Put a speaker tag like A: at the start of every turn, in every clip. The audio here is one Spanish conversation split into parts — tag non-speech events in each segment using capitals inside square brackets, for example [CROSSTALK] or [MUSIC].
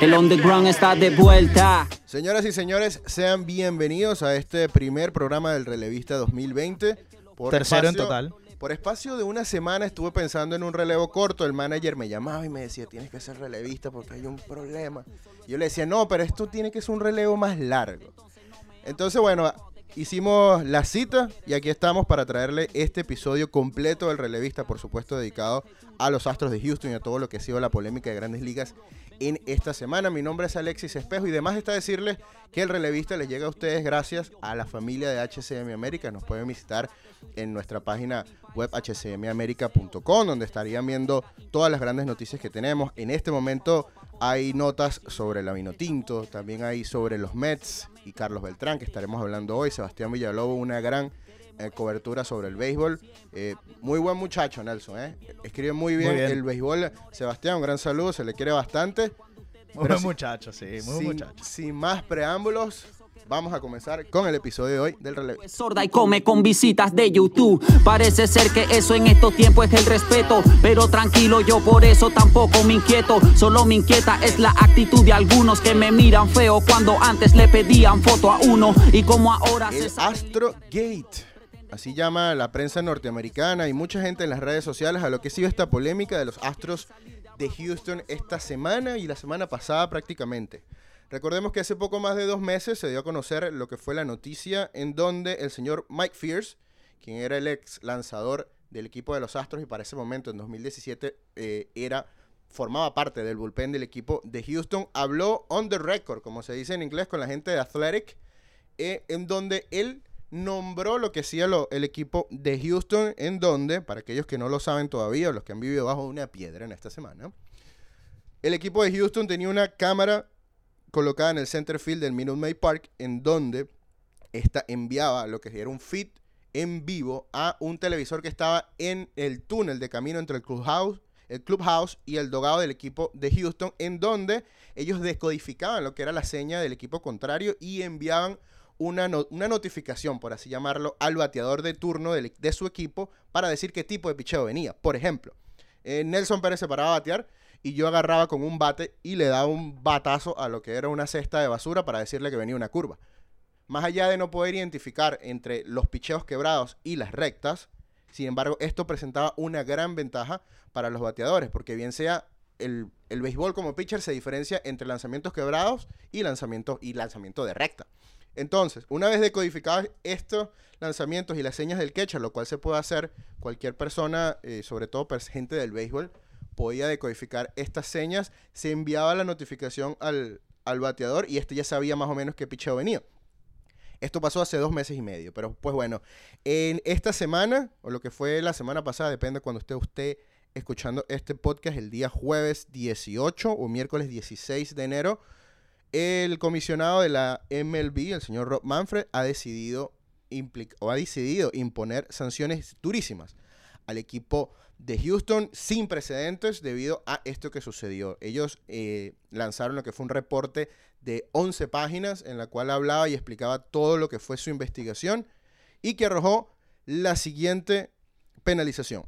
A: El underground está de vuelta.
B: Señoras y señores, sean bienvenidos a este primer programa del Relevista 2020. Por
C: Tercero en
B: espacio-
C: total.
B: Por espacio de una semana estuve pensando en un relevo corto. El manager me llamaba y me decía, tienes que ser relevista porque hay un problema. Y yo le decía, no, pero esto tiene que ser un relevo más largo. Entonces, bueno, hicimos la cita y aquí estamos para traerle este episodio completo del relevista, por supuesto, dedicado a los Astros de Houston y a todo lo que ha sido la polémica de grandes ligas en esta semana. Mi nombre es Alexis Espejo y demás está decirles que el relevista les llega a ustedes gracias a la familia de HCM América. Nos pueden visitar en nuestra página web hcmamerica.com donde estarían viendo todas las grandes noticias que tenemos. En este momento hay notas sobre la Vinotinto, también hay sobre los Mets y Carlos Beltrán que estaremos hablando hoy. Sebastián Villalobos, una gran eh, cobertura sobre el béisbol. Eh, muy buen muchacho, Nelson. ¿eh? Escribe muy bien,
C: Muy bien.
B: el béisbol. Sebastián, un gran saludo, se le quiere bastante.
C: Muy buen muchacho, sí, muy buen
B: sin,
C: muchacho.
B: sin más preámbulos, vamos a comenzar con el episodio de hoy del relevo.
A: Es sorda y come con visitas de YouTube. Parece ser que eso en estos tiempos es el respeto. Pero tranquilo, yo por eso tampoco me inquieto. Solo me inquieta es la actitud de algunos que me miran feo cuando antes le pedían foto a uno. Y como ahora se
B: El
A: sabe-
B: Astro Gate. Así llama la prensa norteamericana y mucha gente en las redes sociales a lo que sigue esta polémica de los Astros de Houston esta semana y la semana pasada prácticamente. Recordemos que hace poco más de dos meses se dio a conocer lo que fue la noticia en donde el señor Mike Fierce, quien era el ex lanzador del equipo de los Astros y para ese momento en 2017 eh, era formaba parte del bullpen del equipo de Houston, habló on the record, como se dice en inglés, con la gente de Athletic, eh, en donde él nombró lo que hacía el equipo de Houston, en donde, para aquellos que no lo saben todavía, o los que han vivido bajo una piedra en esta semana, el equipo de Houston tenía una cámara colocada en el center field del Minute Maid Park, en donde esta enviaba lo que era un feed en vivo a un televisor que estaba en el túnel de camino entre el clubhouse, el clubhouse y el dogado del equipo de Houston, en donde ellos descodificaban lo que era la seña del equipo contrario y enviaban una, una notificación, por así llamarlo, al bateador de turno del- de su equipo para decir qué tipo de picheo venía. Por ejemplo, eh, Nelson Pérez se paraba a batear y yo agarraba con un bate y le daba un batazo a lo que era una cesta de basura para decirle que venía una curva. Más allá de no poder identificar entre los picheos quebrados y las rectas, sin embargo, esto presentaba una gran ventaja para los bateadores, porque bien sea el, el béisbol como pitcher se diferencia entre lanzamientos quebrados y lanzamientos y lanzamiento de recta. Entonces, una vez decodificados estos lanzamientos y las señas del catcher, lo cual se puede hacer cualquier persona, eh, sobre todo gente del béisbol, podía decodificar estas señas, se enviaba la notificación al, al bateador y este ya sabía más o menos qué picheo venía. Esto pasó hace dos meses y medio, pero pues bueno, en esta semana, o lo que fue la semana pasada, depende cuando esté usted escuchando este podcast, el día jueves 18 o miércoles 16 de enero, el comisionado de la MLB, el señor Rob Manfred, ha decidido, ha decidido imponer sanciones durísimas al equipo de Houston sin precedentes debido a esto que sucedió. Ellos eh, lanzaron lo que fue un reporte de 11 páginas en la cual hablaba y explicaba todo lo que fue su investigación y que arrojó la siguiente penalización.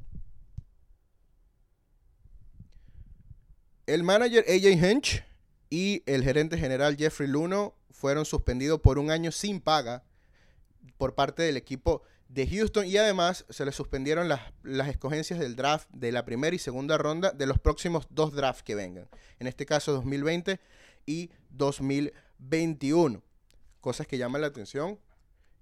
B: El manager AJ Hinch y el gerente general Jeffrey Luno fueron suspendidos por un año sin paga por parte del equipo de Houston y además se les suspendieron las, las escogencias del draft de la primera y segunda ronda de los próximos dos drafts que vengan. En este caso 2020 y 2021. Cosas que llaman la atención.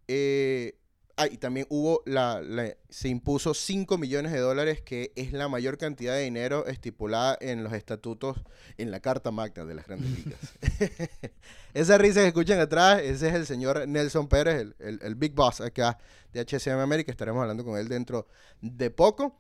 B: Eh, ah, y también hubo la, se impuso 5 millones de dólares, que es la mayor cantidad de dinero estipulada en los estatutos, en la Carta Magna de las Grandes Ligas. [LAUGHS] Esa risa que escuchan atrás, ese es el señor Nelson Pérez, el, el- el Big Boss acá de HCM América. Estaremos hablando con él dentro de poco.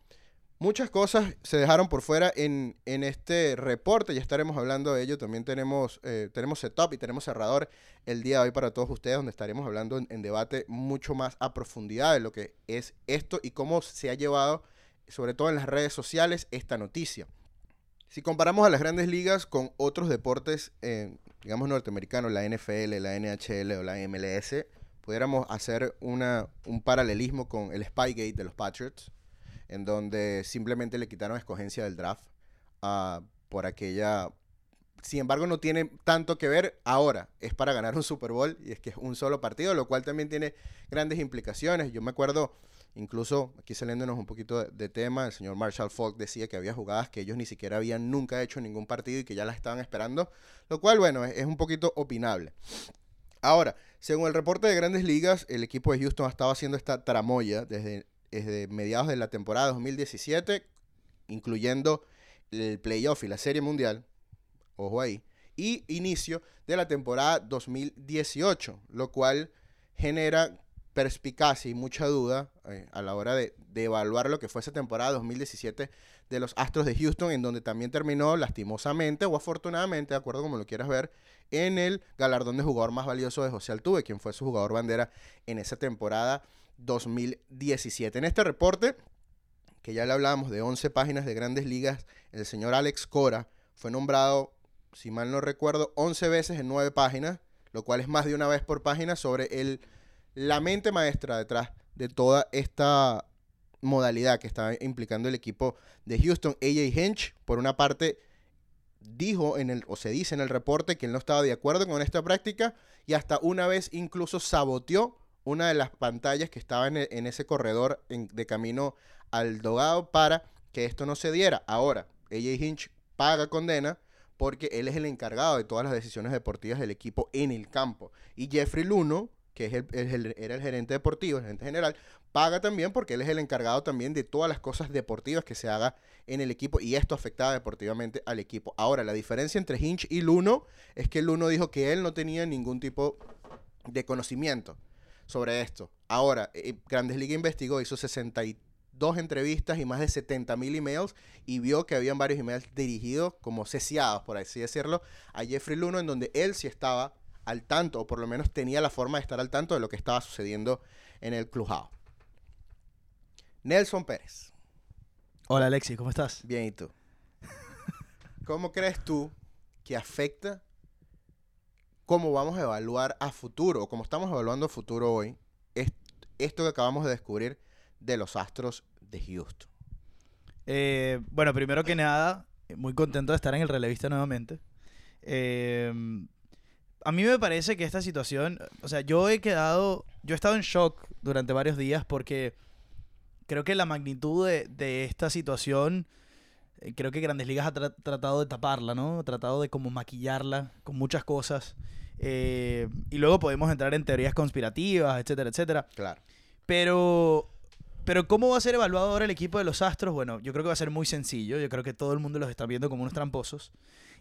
B: Muchas cosas se dejaron por fuera en, en este reporte, ya estaremos hablando de ello. También tenemos, eh, tenemos setup y tenemos cerrador el día de hoy para todos ustedes, donde estaremos hablando en, debate mucho más a profundidad de lo que es esto y cómo se ha llevado, sobre todo en las redes sociales, esta noticia. Si comparamos a las grandes ligas con otros deportes, eh, digamos norteamericanos, la NFL, la NHL o la MLS, pudiéramos hacer una, un paralelismo con el Spygate de los Patriots, en donde simplemente le quitaron escogencia del draft ah, por aquella sin embargo, no tiene tanto que ver ahora. Es para ganar un Super Bowl y es que es un solo partido, lo cual también tiene grandes implicaciones. Yo me acuerdo, incluso aquí saliéndonos un poquito de, tema, el señor Marshall Falk decía que había jugadas que ellos ni siquiera habían nunca hecho ningún partido y que ya las estaban esperando, lo cual, bueno, es, un poquito opinable. Ahora, según el reporte de Grandes Ligas, el equipo de Houston ha estado haciendo esta tramoya desde, desde mediados de la temporada 2017, incluyendo el playoff y la serie mundial, ojo ahí, y inicio de la temporada 2018, lo cual genera perspicacia y mucha duda eh, a la hora de, evaluar lo que fue esa temporada 2017 de los Astros de Houston, en donde también terminó lastimosamente o afortunadamente, de acuerdo como lo quieras ver, en el galardón de jugador más valioso de José Altuve, quien fue su jugador bandera en esa temporada 2017. En este reporte, que ya le hablábamos de 11 páginas de grandes ligas, el señor Alex Cora fue nombrado si mal no recuerdo, 11 veces en 9 páginas, lo cual es más de una vez por página sobre el, la mente maestra detrás de toda esta modalidad que está implicando el equipo de Houston. AJ Hinch, por una parte, dijo en el, o se dice en el reporte que él no estaba de acuerdo con esta práctica y hasta una vez incluso saboteó una de las pantallas que estaba en, en ese corredor de camino al dogado para que esto no se diera. Ahora, AJ Hinch paga condena porque él es el encargado de todas las decisiones deportivas del equipo en el campo. Y Jeffrey Luno, que es el, era el gerente deportivo, el gerente general, paga también porque él es el encargado también de todas las cosas deportivas que se haga en el equipo y esto afectaba deportivamente al equipo. Ahora, la diferencia entre Hinch y Luno es que Luno dijo que él no tenía ningún tipo de conocimiento sobre esto. Ahora, eh, Grandes Ligas investigó, hizo 63 dos entrevistas y más de 70 mil emails y vio que habían varios emails dirigidos como cesiados, por así decirlo, a Jeffrey Luno, en donde él sí estaba al tanto, o por lo menos tenía la forma de estar al tanto de lo que estaba sucediendo en el clubhouse. Nelson Pérez.
C: Hola Alexis, ¿cómo estás?
B: Bien, ¿y tú? ¿Cómo crees tú que afecta cómo vamos a evaluar a futuro, o cómo estamos evaluando a futuro hoy, esto que acabamos de descubrir de los Astros de Houston?
C: Eh, bueno, primero que nada, muy contento de estar en el relevista nuevamente. Eh, a mí me parece que esta situación, o sea, yo he quedado, yo he estado en shock durante varios días porque creo que la magnitud de, esta situación, eh, creo que Grandes Ligas ha tratado de taparla, ¿no? Ha tratado de como maquillarla con muchas cosas. y luego podemos entrar en teorías conspirativas, etcétera, etcétera.
B: Claro.
C: Pero pero ¿cómo va a ser evaluado ahora el equipo de los Astros? Bueno, yo creo que va a ser muy sencillo. Yo creo que todo el mundo los está viendo como unos tramposos.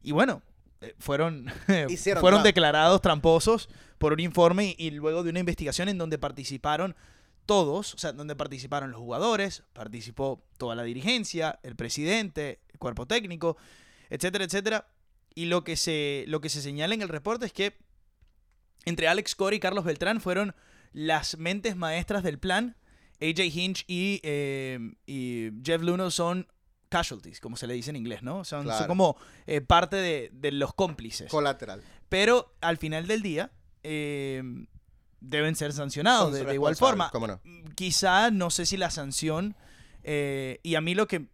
C: Y bueno, eh, fueron, [LAUGHS] fueron declarados tramposos por un informe y, luego de una investigación en donde participaron todos, o sea, donde participaron los jugadores, participó toda la dirigencia, el presidente, el cuerpo técnico, etcétera, etcétera. Y lo que se, lo que se señala en el reporte es que entre Alex Cora y Carlos Beltrán fueron las mentes maestras del plan AJ Hinch em, y, Jeff Luno son casualties, como se le dice en inglés, ¿no? Son, como eh, parte de, los cómplices.
B: Colateral.
C: Pero al final del día em, deben ser sancionados de, igual forma.
B: no?
C: Quizá, no sé si la sanción, eh, y a mí lo que,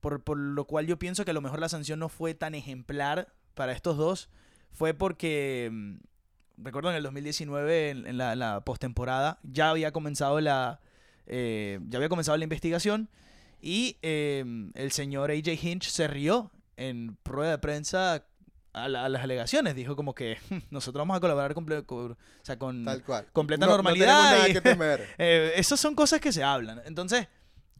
C: por, lo cual yo pienso que a lo mejor la sanción no fue tan ejemplar para estos dos, fue porque em, recuerdo en el 2019, en, la, la postemporada, ya había comenzado la, eh, ya había comenzado la investigación y em, el señor AJ Hinch se rió en prueba de prensa a, las alegaciones. Dijo como que nosotros vamos a colaborar con, o sea, con completa normalidad. [LAUGHS] Eh, esas son cosas que se hablan. Entonces,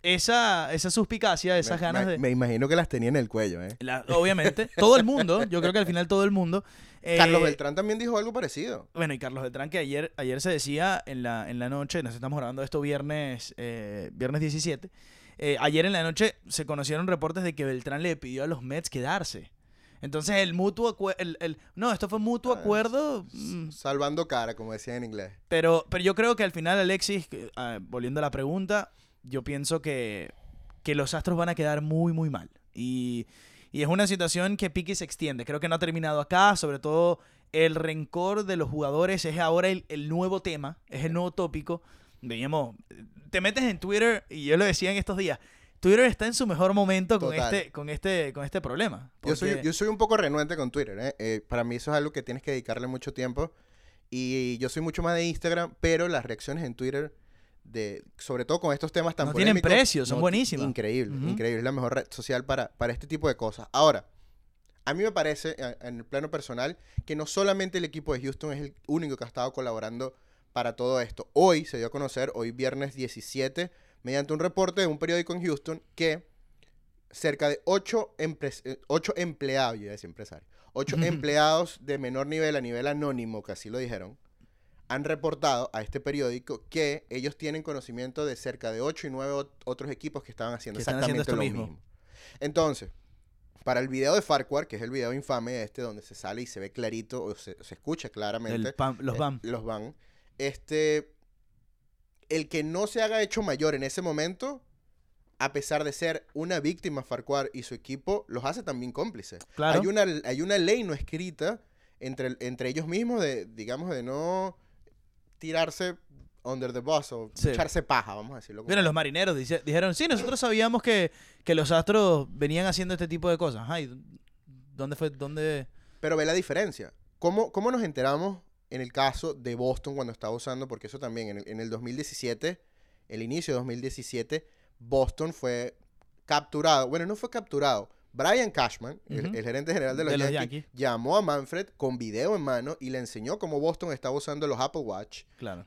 C: esa, esa suspicacia, esas ganas de...
B: Me imagino que las tenía en el cuello, ¿eh?
C: obviamente. todo el mundo, yo creo que al final todo el mundo. [LAUGHS]
B: Carlos eh, Beltrán también dijo algo parecido.
C: Bueno, y Carlos Beltrán que ayer, ayer se decía en la, en la noche, nos estamos grabando esto viernes, eh, viernes 17, ayer en la noche se conocieron reportes de que Beltrán le pidió a los Mets quedarse. Entonces el mutuo acuerdo, no, esto fue mutuo ah, acuerdo.
B: Mm. Salvando cara, como decían en inglés.
C: Pero, pero yo creo que al final, Alexis, ah, volviendo a la pregunta, yo pienso que, los Astros van a quedar muy, muy mal. Y, es una situación que pique se extiende. Creo que no ha terminado acá, sobre todo el rencor de los jugadores es ahora el, nuevo tema, es el nuevo tópico. Veíamos, te metes en Twitter, y yo lo decía en estos días, Twitter está en su mejor momento con este, con este, con este problema.
B: Yo, soy, yo soy un poco renuente con Twitter. ¿eh? ¿eh? para mí eso es algo que tienes que dedicarle mucho tiempo. Y yo soy mucho más de Instagram, pero las reacciones en Twitter, de, sobre todo con estos temas tan
C: no tienen precio, son buenísimas.
B: Increíble, increíble. Es la mejor red social para, para este tipo de cosas. Ahora, a mí me parece, en el plano personal, que no solamente el equipo de Houston es el único que ha estado colaborando para todo esto. Hoy se dio a conocer, hoy viernes 17, mediante un reporte de un periódico en Houston, que cerca de 8, eh, empleados, yo decía empresarios, 8 empleados de menor nivel a nivel anónimo, que así lo dijeron, han reportado a este periódico que ellos tienen conocimiento de cerca de 8 y 9 otros equipos que estaban haciendo exactamente lo mismo. Entonces, para el video de Farquhar, que es el video infame este donde se sale y se ve clarito, o se, escucha claramente.
C: los van.
B: los van. Este, el que no se haga hecho mayor en ese momento, a pesar de ser una víctima Farquhar y su equipo, los hace también cómplices. Hay, una, hay una ley no escrita entre, entre ellos mismos de, digamos, de no tirarse under the bus o echarse paja, vamos a decirlo.
C: Bueno, los marineros dijeron, sí, nosotros sabíamos que, los astros venían haciendo este tipo de cosas. Ay, ¿dónde fue? ¿Dónde...?
B: Pero ve la diferencia. ¿Cómo, ¿Cómo nos enteramos en el caso de Boston cuando estaba usando? Porque eso también, en el, en el 2017, el inicio de 2017, Boston fue capturado. Bueno, no fue capturado. Brian Cashman, el, gerente general de los, Yankees, llamó a Manfred con video en mano y le enseñó cómo Boston estaba usando los Apple Watch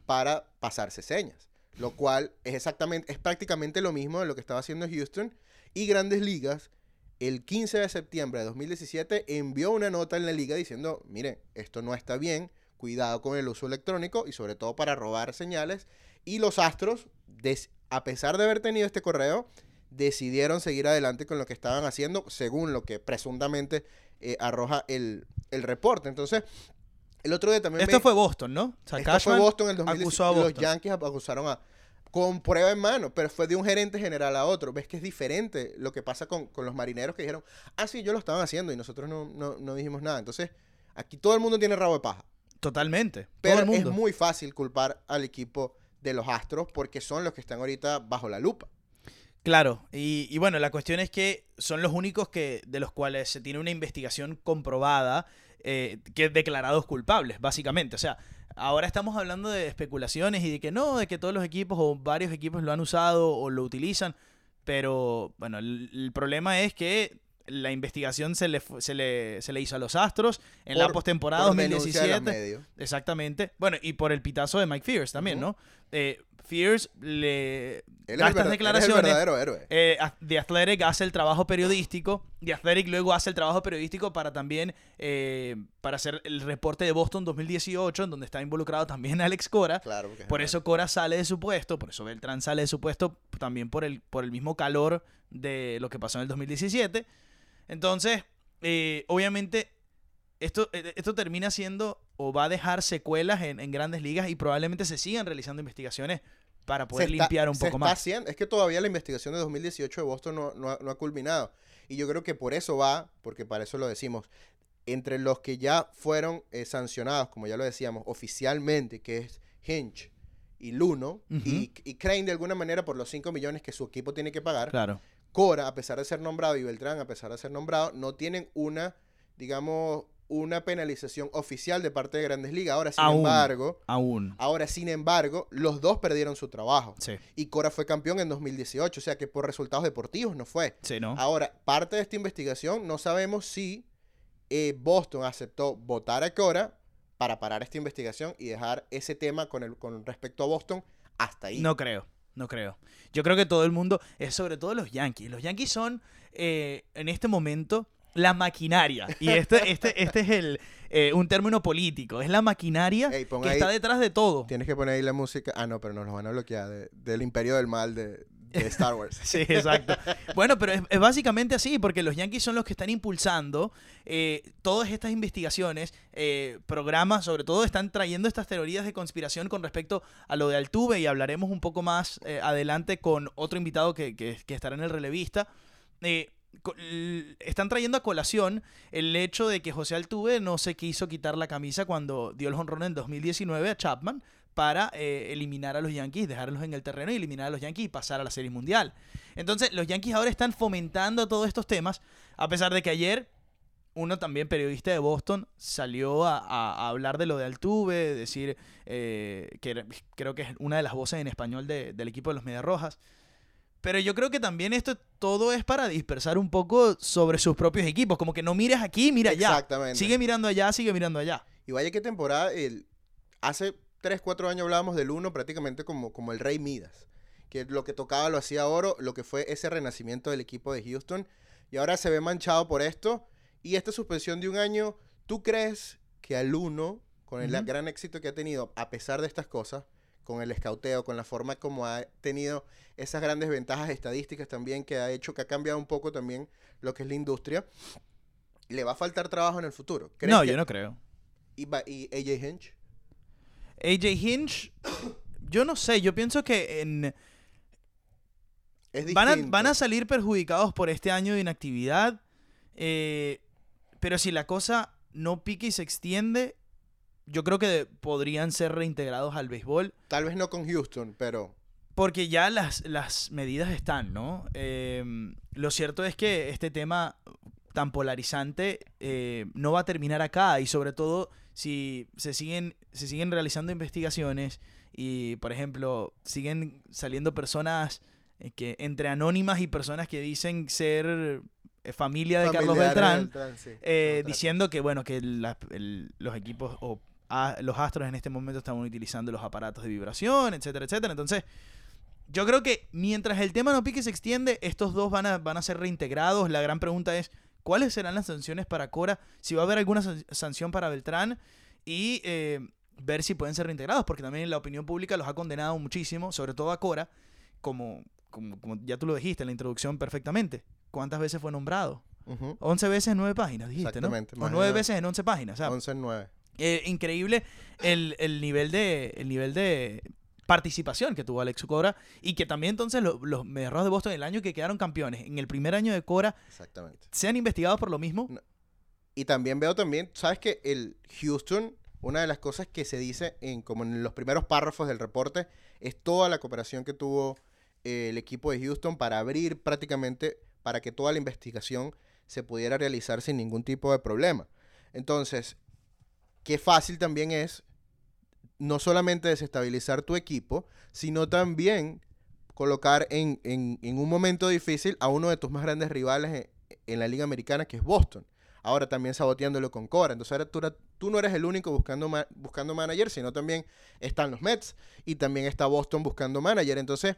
B: para pasarse señas. Lo cual es exactamente, es prácticamente lo mismo de lo que estaba haciendo Houston. Y Grandes Ligas, el 15 de septiembre de 2017, envió una nota en la liga diciendo, miren, esto no está bien, cuidado con el uso electrónico y sobre todo para robar señales. Y los Astros, a pesar de haber tenido este correo, decidieron seguir adelante con lo que estaban haciendo, según lo que presuntamente eh, arroja el, reporte. Entonces, el otro día también...
C: Esto fue Boston, ¿no?
B: O esto fue Boston en el 2017. Los Yankees acusaron a... Con prueba en mano, pero fue de un gerente general a otro. Ves que es diferente lo que pasa con, los marineros que dijeron, ah, sí, yo lo estaban haciendo y nosotros no, no, dijimos nada. Entonces, aquí todo el mundo tiene rabo de paja.
C: Totalmente.
B: Pero es muy fácil culpar al equipo de los Astros porque son los que están ahorita bajo la lupa.
C: Claro, y, bueno, la cuestión es que son los únicos que de los cuales se tiene una investigación comprobada eh, que declarados culpables, básicamente. O sea, ahora estamos hablando de especulaciones y de que no, de que todos los equipos o varios equipos lo han usado o lo utilizan, pero bueno, el problema es que la investigación se le, se le, se le hizo a los Astros en la postemporada 2017. Exactamente. Bueno, y por el pitazo de Mike Fears también, ¿no? Eh, Fears le
B: da estas declaraciones. verdadero héroe.
C: Eh, The Athletic hace el trabajo periodístico. The Athletic luego hace el trabajo periodístico para también eh, para hacer el reporte de Boston 2018, en donde está involucrado también [LAUGHS] Alex Cora.
B: Claro,
C: por eso Cora sale de su puesto, por eso Beltrán sale de su puesto, también por el, por el mismo calor de lo que pasó en el 2017. Entonces, eh, obviamente, esto, eh, esto termina siendo o va a dejar secuelas en, grandes ligas y probablemente se sigan realizando investigaciones para poder limpiar un poco más.
B: es que todavía la investigación de 2018 de Boston no, ha, culminado. Y yo creo que por eso va, porque para eso lo decimos, entre los que ya fueron eh, sancionados, como ya lo decíamos, oficialmente, que es Hinch y Luno, y, y, Crane de alguna manera por los 5 millones que su equipo tiene que pagar.
C: Claro.
B: Cora, a pesar de ser nombrado, y Beltrán, a pesar de ser nombrado, no tienen una, digamos, una penalización oficial de parte de Grandes Ligas. Ahora, sin embargo,
C: aún.
B: Ahora, sin embargo, los dos perdieron su trabajo. Y Cora fue campeón en 2018, o sea que por resultados deportivos no fue.
C: Sí, ¿no?
B: Ahora, parte de esta investigación, no sabemos si eh, Boston aceptó votar a Cora para parar esta investigación y dejar ese tema con, el, con respecto a Boston hasta ahí.
C: No creo. No creo. Yo creo que todo el mundo, es sobre todo los Yankees. Los Yankees son, eh, en este momento, la maquinaria. Y este, [LAUGHS] este, este es el, eh, un término político. Es la maquinaria que está detrás de todo.
B: Tienes que poner ahí la música. Ah, no, pero nos lo van a bloquear. del Imperio del Mal de, de Star Wars. [LAUGHS]
C: sí, exacto. Bueno, pero es, básicamente así, porque los Yankees son los que están impulsando eh, todas estas investigaciones, eh, programas, sobre todo están trayendo estas teorías de conspiración con respecto a lo de Altuve y hablaremos un poco más eh, adelante con otro invitado que, que, estará en el relevista. están trayendo a colación el hecho de que José Altuve no se quiso quitar la camisa cuando dio el honrón en 2019 a Chapman para eh, eliminar a los Yankees, dejarlos en el terreno y eliminar a los Yankees y pasar a la Serie Mundial. Entonces, los Yankees ahora están fomentando todos estos temas, a pesar de que ayer uno también periodista de Boston salió a, hablar de lo de Altuve, decir eh, que creo que es una de las voces en español del equipo de los Medias Rojas. Pero yo creo que también esto todo es para dispersar un poco sobre sus propios equipos. Como que no mires aquí, mira allá. Exactamente. Sigue mirando allá, sigue mirando allá.
B: Y vaya qué temporada. El, hace 3, 4 años hablábamos del uno prácticamente como, como el Rey Midas. Que lo que tocaba lo hacía oro, lo que fue ese renacimiento del equipo de Houston. Y ahora se ve manchado por esto. Y esta suspensión de un año, ¿tú crees que al uno, con el gran éxito que ha tenido, a pesar de estas cosas, con el escauteo, con la forma como ha tenido esas grandes ventajas estadísticas también, que ha hecho que ha cambiado un poco también lo que es la industria. ¿Le va a faltar trabajo en el futuro?
C: No, yo no creo.
B: ¿Y, AJ Hinch?
C: AJ Hinch, yo no sé, yo pienso que en... van, a, van, a, salir perjudicados por este año de inactividad, eh, pero si la cosa no pique y se extiende, yo creo que podrían ser reintegrados al béisbol.
B: Tal vez no con Houston, pero...
C: Porque ya las, las medidas están, ¿no? Em, lo cierto es que este tema tan polarizante eh, no va a terminar acá y sobre todo si se siguen, se siguen realizando investigaciones y, por ejemplo, siguen saliendo personas eh, que entre anónimas y personas que dicen ser eh, familia de Carlos Beltrán, diciendo que bueno que los equipos o los astros en este momento están utilizando los aparatos de vibración, etcétera, etcétera. Entonces, yo creo que mientras el tema no pique y se extiende, estos dos van a, van a ser reintegrados. La gran pregunta es, ¿cuáles serán las sanciones para Cora? Si va a haber alguna sanción para Beltrán y eh, ver si pueden ser reintegrados, porque también la opinión pública los ha condenado muchísimo, sobre todo a Cora, como, como, ya tú lo dijiste en la introducción perfectamente. ¿Cuántas veces fue nombrado? 11 veces en 9 páginas, dijiste, ¿no? O 9 veces en 11 páginas.
B: 11 en 9.
C: Eh, increíble el, nivel de, el nivel de participación que tuvo Alex Cora y que también entonces los, los de Boston el año que quedaron campeones, en el primer año de Cora, Exactamente. han investigado por lo mismo.
B: Y también veo también, ¿sabes que el Houston, una de las cosas que se dice en como en los primeros párrafos del reporte, es toda la cooperación que tuvo eh, el equipo de Houston para abrir prácticamente, para que toda la investigación se pudiera realizar sin ningún tipo de problema. Entonces, qué fácil también es no solamente desestabilizar tu equipo, sino también colocar en, un momento difícil a uno de tus más grandes rivales en, la Liga Americana, que es Boston. Ahora también saboteándolo con Cora. Entonces ahora tú, tú no eres el único buscando, buscando manager, sino también están los Mets y también está Boston buscando manager. Entonces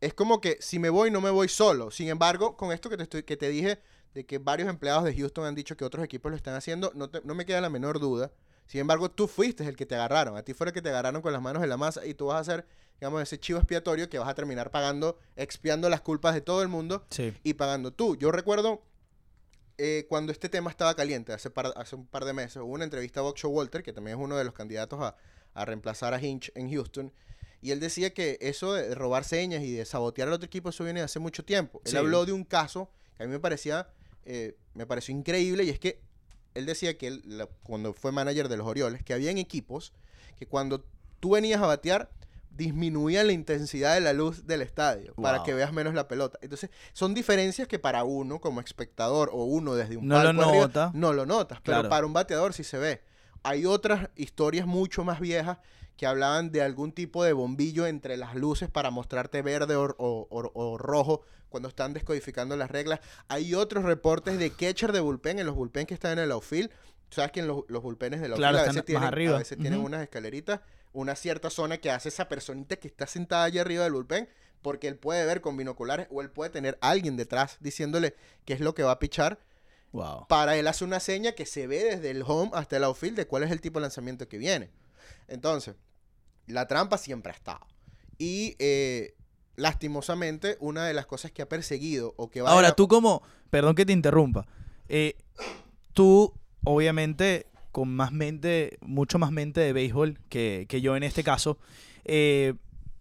B: es como que si me voy, no me voy solo. Sin embargo, con esto que te, estoy, que te dije de que varios empleados de Houston han dicho que otros equipos lo están haciendo, no, no me queda la menor duda sin embargo, tú fuiste el que te agarraron. A ti fue el que te agarraron con las manos en la masa y tú vas a ser, digamos, ese chivo expiatorio que vas a terminar pagando, expiando las culpas de todo el mundo y pagando tú. Yo recuerdo eh, cuando este tema estaba caliente, hace, hace un par de meses, hubo una entrevista a Boxer Walter, que también es uno de los candidatos a, reemplazar a Hinch en Houston. Y él decía que eso de robar señas y de sabotear al otro equipo, eso viene de hace mucho tiempo. Él habló de un caso que a mí me parecía, eh, me pareció increíble y es que él decía que él, cuando fue manager de los Orioles, que habían equipos que cuando tú venías a batear, disminuían la intensidad de la luz del estadio para que veas menos la pelota. Entonces, son diferencias que para uno como espectador o uno desde un
C: no lo nota.
B: no lo notas, pero para un bateador sí se ve. Hay otras historias mucho más viejas que hablaban de algún tipo de bombillo entre las luces para mostrarte verde o, rojo cuando están descodificando las reglas. Hay otros reportes de catcher de bullpen en los bullpen que están en el outfield. Sabes que en los, los bullpenes de la
C: outfield a veces,
B: tienen,
C: arriba.
B: a veces tienen unas escaleritas, una cierta zona que hace esa personita que está sentada allá arriba del bullpen porque él puede ver con binoculares o él puede tener alguien detrás diciéndole qué es lo que va a pichar.
C: Wow.
B: Para él hace una seña que se ve desde el home hasta el outfield de cuál es el tipo de lanzamiento que viene. Entonces, la trampa siempre ha estado. Y eh, lastimosamente, una de las cosas que ha perseguido o que va
C: Ahora, tú como, perdón que te interrumpa, eh, tú obviamente con más mente, mucho más mente de béisbol que, yo en este caso, eh,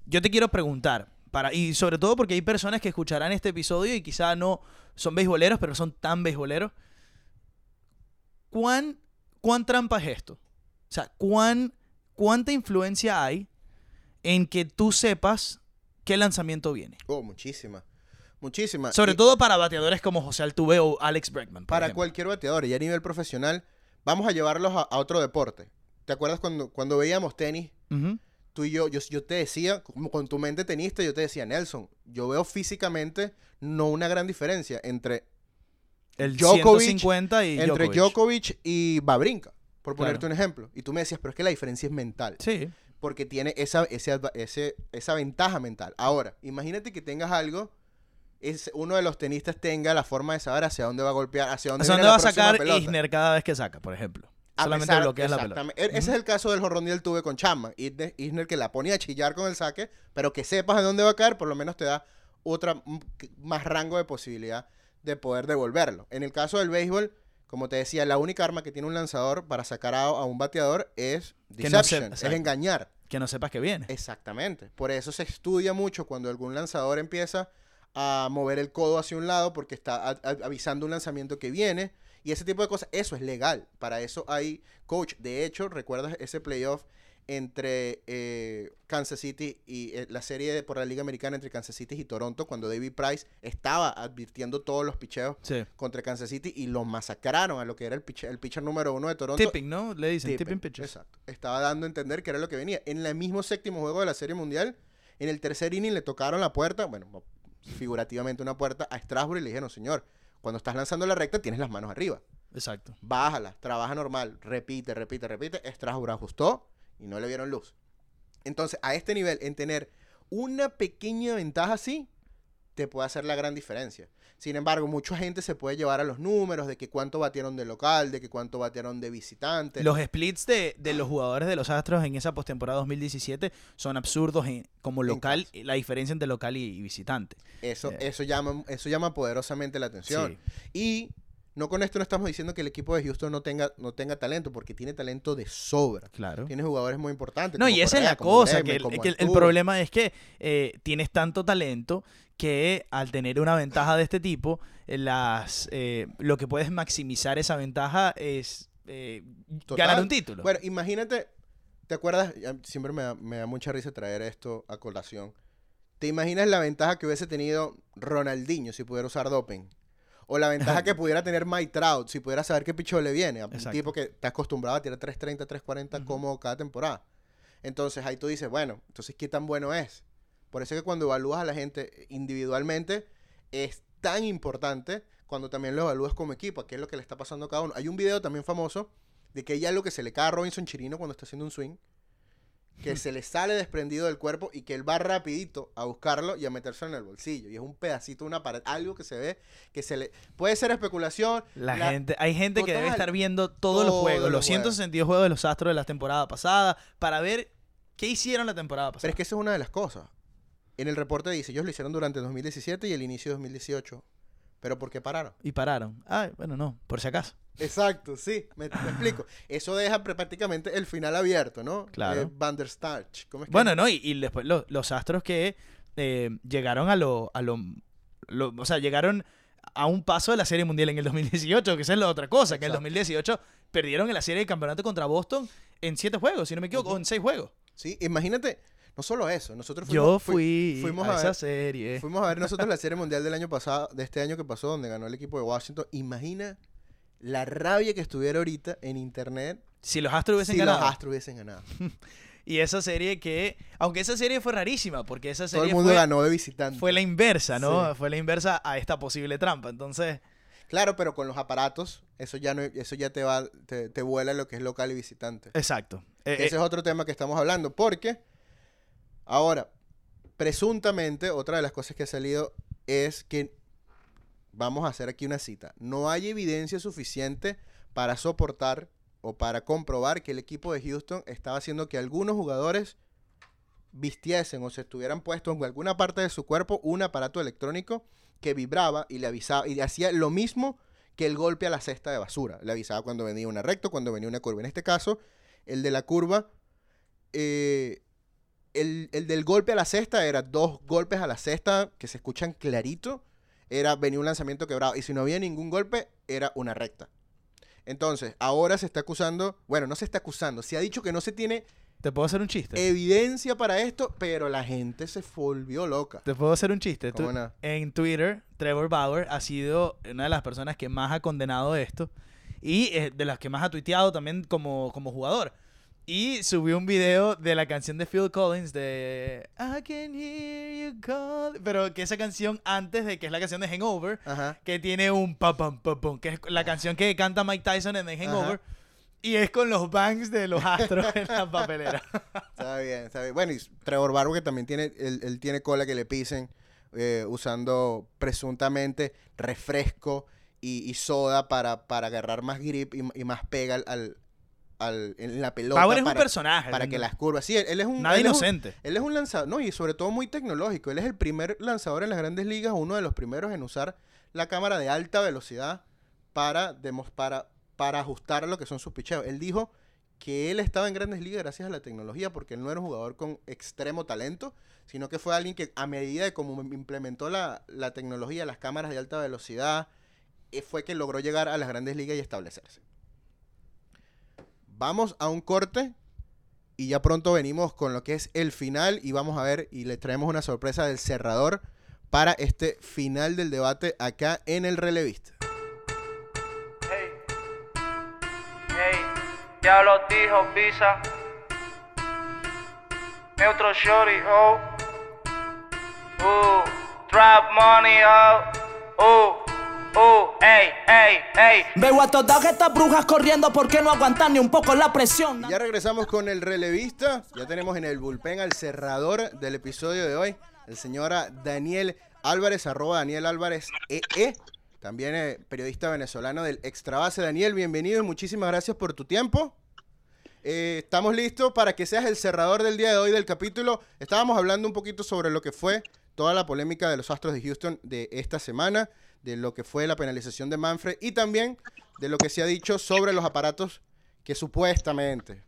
C: yo te quiero preguntar, para, y sobre todo porque hay personas que escucharán este episodio y quizá no son beisboleros, pero son tan beisboleros. ¿Cuán, ¿Cuán trampa es esto? O sea, ¿cuán ¿cuánta influencia hay en que tú sepas qué lanzamiento viene?
B: Oh, muchísima. Muchísimas.
C: Sobre todo para bateadores como José Altuve o Alex Bregman.
B: Para cualquier bateador y a nivel profesional, vamos a llevarlos a, otro deporte. ¿Te acuerdas cuando, cuando veíamos tenis? Tú y yo, yo, yo te decía, como con tu mente tenista, yo te decía, Nelson, yo veo físicamente no una gran diferencia entre
C: el Djokovic, 150 y
B: entre Djokovic, y Babrinka, por ponerte un ejemplo. Y tú me decías, pero es que la diferencia es mental.
C: Sí.
B: Porque tiene esa, ese, esa ventaja mental. Ahora, imagínate que tengas algo es uno de los tenistas tenga la forma de saber hacia dónde va a golpear, hacia dónde,
C: va a sacar Isner cada vez que saca, por ejemplo. Solamente bloquea la pelota.
B: E-, ese es el caso del jorrón del tuve con Chapman. Isner, que la ponía a chillar con el saque, pero que sepas de dónde va a caer, por lo menos te da otra más rango de posibilidad de poder devolverlo. En el caso del béisbol, como te decía, la única arma que tiene un lanzador para sacar a, un bateador es deception, es engañar.
C: Que no sepas que viene.
B: Exactamente. Por eso se estudia mucho cuando algún lanzador empieza a mover el codo hacia un lado porque está avisando un lanzamiento que viene y ese tipo de cosas. Eso es legal. Para eso hay coach. De hecho, ¿recuerdas ese playoff entre eh, Kansas City y eh, la serie por la Liga Americana entre Kansas City y Toronto cuando David Price estaba advirtiendo todos los picheos contra Kansas City y lo masacraron a lo que era el pitcher, el pitcher número uno de Toronto.
C: Tipping, ¿no? Le dicen tipping, pitcher.
B: Exacto. Estaba dando a entender que era lo que venía. En el mismo séptimo juego de la Serie Mundial, en el tercer inning le tocaron la puerta, bueno, figurativamente una puerta a Strasbourg y le dijeron, señor, cuando estás lanzando la recta tienes las manos arriba.
C: Exacto.
B: Bájala, trabaja normal, repite, repite, repite. Strasbourg ajustó y no le vieron luz. Entonces, a este nivel, en tener una pequeña ventaja así, te puede hacer la gran diferencia. Sin embargo, mucha gente se puede llevar a los números de que cuánto batieron de local, de que cuánto batieron de visitante.
C: Los splits de, los jugadores de los Astros en esa postemporada 2017 son absurdos como local, la diferencia entre local y, visitante.
B: Eso, eh. eso, llama, eso llama poderosamente la atención. Y no con esto no estamos diciendo que el equipo de Houston no tenga, no tenga talento, porque tiene talento de sobra.
C: Claro.
B: Tiene jugadores muy importantes.
C: No, y esa es la cosa, que, el, problema es que eh, tienes tanto talento que al tener una ventaja de este tipo, eh, las, eh, lo que puedes maximizar esa ventaja es eh, ganar un título.
B: Bueno, imagínate, ¿te acuerdas? Siempre me da, me da mucha risa traer esto a colación. ¿Te imaginas la ventaja que hubiese tenido Ronaldinho si pudiera usar doping? O la ventaja que pudiera tener Mike Trout si pudiera saber qué picho le viene. A un tipo que está acostumbrado a tirar 330, 340 como cada temporada. Entonces ahí tú dices, bueno, entonces ¿qué tan bueno es? Por eso es que cuando evalúas a la gente individualmente es tan importante cuando también lo evalúas como equipo, qué es lo que le está pasando a cada uno. Hay un video también famoso de que hay algo que se le cae a Robinson Chirino cuando está haciendo un swing, que se le sale desprendido del cuerpo y que él va rapidito a buscarlo y a meterse en el bolsillo. Y es un pedacito, una pared, algo que se ve, que se le... Puede ser especulación.
C: La, gente, hay gente que debe estar viendo todos los juegos, los, 162 juegos de los Astros de la temporada pasada, para ver qué hicieron la temporada pasada.
B: Pero es que esa es una de las cosas. En el reporte dice, ellos lo hicieron durante 2017 y el inicio de 2018. ¿Pero por qué pararon?
C: Y pararon. Ah, bueno, no, por si acaso.
B: Exacto, sí, me, explico. Eso deja prácticamente el final abierto, ¿no?
C: Claro.
B: Eh, Van der Starch.
C: bueno, no, y, después los astros que eh, llegaron a lo, a lo, O sea, llegaron a un paso de la Serie Mundial en el 2018, que esa es la otra cosa, que en el 2018 perdieron en la Serie de Campeonato contra Boston en siete juegos, si no me equivoco, o en seis juegos.
B: Sí, imagínate, no solo eso, nosotros
C: fuimos, Yo fui fuimos a, esa serie.
B: Fuimos a ver nosotros la serie mundial del año pasado, de este año que pasó, donde ganó el equipo de Washington. Imagina la rabia que estuviera ahorita en internet.
C: Si los Astros hubiesen ganado.
B: Si los Astros hubiesen ganado. [LAUGHS]
C: y esa serie que, aunque esa serie fue rarísima, porque esa serie
B: Todo el mundo ganó de visitante.
C: Fue la inversa, ¿no? Fue la inversa a esta posible trampa. Entonces,
B: Claro, pero con los aparatos, eso ya no, eso ya te va, te, vuela lo que es local y visitante.
C: Exacto.
B: Eh, Ese eh, es otro tema que estamos hablando, porque Ahora, presuntamente, otra de las cosas que ha salido es que, vamos a hacer aquí una cita, no hay evidencia suficiente para soportar o para comprobar que el equipo de Houston estaba haciendo que algunos jugadores vistiesen o se estuvieran puestos en alguna parte de su cuerpo un aparato electrónico que vibraba y le avisaba y hacía lo mismo que el golpe a la cesta de basura. Le avisaba cuando venía una recta, cuando venía una curva. En este caso, el de la curva eh, el, del golpe a la cesta era dos golpes a la cesta que se escuchan clarito. Era, venía un lanzamiento quebrado. Y si no había ningún golpe, era una recta. Entonces, ahora se está acusando, bueno, no se está acusando, se ha dicho que no se tiene
C: ¿Te puedo hacer un chiste?
B: Evidencia para esto, pero la gente se volvió loca.
C: ¿Te puedo hacer un chiste? En Twitter, Trevor Bauer ha sido una de las personas que más ha condenado esto y eh, de las que más ha tuiteado también como, como jugador. Y subió un video de la canción de Phil Collins de I can hear you call. Pero que esa canción antes de que es la canción de Hangover, que tiene un pa pam pam que es la canción que canta Mike Tyson en The Hangover. Y es con los bangs de los astros en la [LAUGHS] papelera.
B: está bien, está bien. Bueno, y Trevor Barbo que también tiene, él, tiene cola que le pisen eh, usando presuntamente refresco y, soda para, para agarrar más grip y, más pega al, en la pelota.
C: Power es un personaje.
B: Para que las curvas. Sí, él, es un.
C: Nada inocente.
B: él es un lanzador. No, y sobre todo muy tecnológico. Él es el primer lanzador en las grandes ligas, uno de los primeros en usar la cámara de alta velocidad para, para, para ajustar a lo que son sus picheos. Él dijo que él estaba en grandes ligas gracias a la tecnología, porque él no era un jugador con extremo talento, sino que fue alguien que a medida de cómo implementó la, la tecnología, las cámaras de alta velocidad, eh, fue que logró llegar a las grandes ligas y establecerse. Vamos a un corte y ya pronto venimos con lo que es el final y vamos a ver y le traemos una sorpresa del cerrador para este final del debate acá en el relevista. Hey,
D: hey, ya lo dijo Visa. Neutro Shorty, oh. Uh, drop money, oh. Uh. Oh, ey, ey, ey.
A: Veo a todas estas brujas corriendo porque no aguantan ni un poco la presión.
B: Ya regresamos con el relevista. Ya tenemos en el bullpen al cerrador del episodio de hoy, el señor Daniel Álvarez, arroba Daniel Álvarez EE. También eh, periodista venezolano del Extra Base. Daniel, bienvenido y muchísimas gracias por tu tiempo. Eh, estamos listos para que seas el cerrador del día de hoy del capítulo. Estábamos hablando un poquito sobre lo que fue toda la polémica de los Astros de Houston de esta semana de lo que fue la penalización de Manfred y también de lo que se ha dicho sobre los aparatos que supuestamente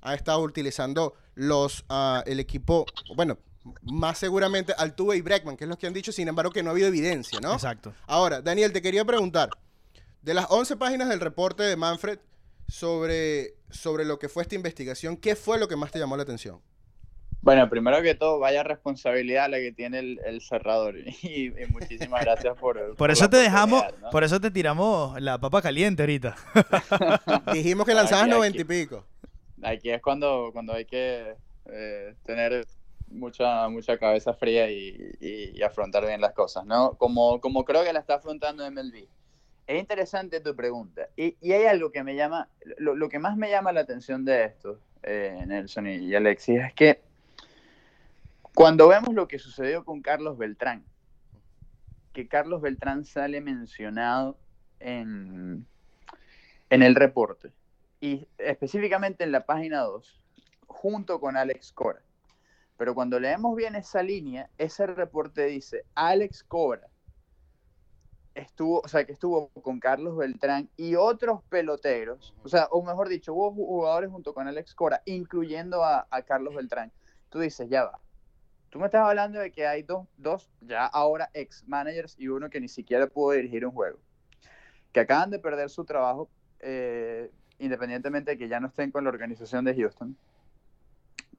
B: ha estado utilizando los uh, el equipo, bueno, más seguramente Altuve y Breckman, que es lo que han dicho, sin embargo que no ha habido evidencia, ¿no?
C: Exacto.
B: Ahora, Daniel, te quería preguntar, de las 11 páginas del reporte de Manfred sobre, sobre lo que fue esta investigación, ¿qué fue lo que más te llamó la atención?
E: Bueno, primero que todo, vaya responsabilidad la que tiene el, cerrador. [LAUGHS] Y, muchísimas gracias por.
C: Por, eso te dejamos, por eso te tiramos la papa caliente ahorita. [LAUGHS]
B: Dijimos que lanzabas noventa y pico.
E: Aquí es cuando, cuando hay que eh, tener mucha, mucha cabeza fría y, afrontar bien las cosas, ¿no? Como, como creo que la está afrontando MLB. Es interesante tu pregunta. Y, hay algo que me llama, lo, que más me llama la atención de esto, eh, Nelson y Alexis, es que cuando vemos lo que sucedió con Carlos Beltrán, que Carlos Beltrán sale mencionado en, en el reporte, y específicamente en la página 2, junto con Alex Cora. Pero cuando leemos bien esa línea, ese reporte dice, Alex Cora estuvo, o sea, que estuvo con Carlos Beltrán y otros peloteros, o sea, o mejor dicho, hubo jugadores junto con Alex Cora, incluyendo a, a Carlos Beltrán. Tú dices, ya va, Tú me estás hablando de que hay dos, dos ya ahora ex managers y uno que ni siquiera pudo dirigir un juego, que acaban de perder su trabajo, eh, independientemente de que ya no estén con la organización de Houston,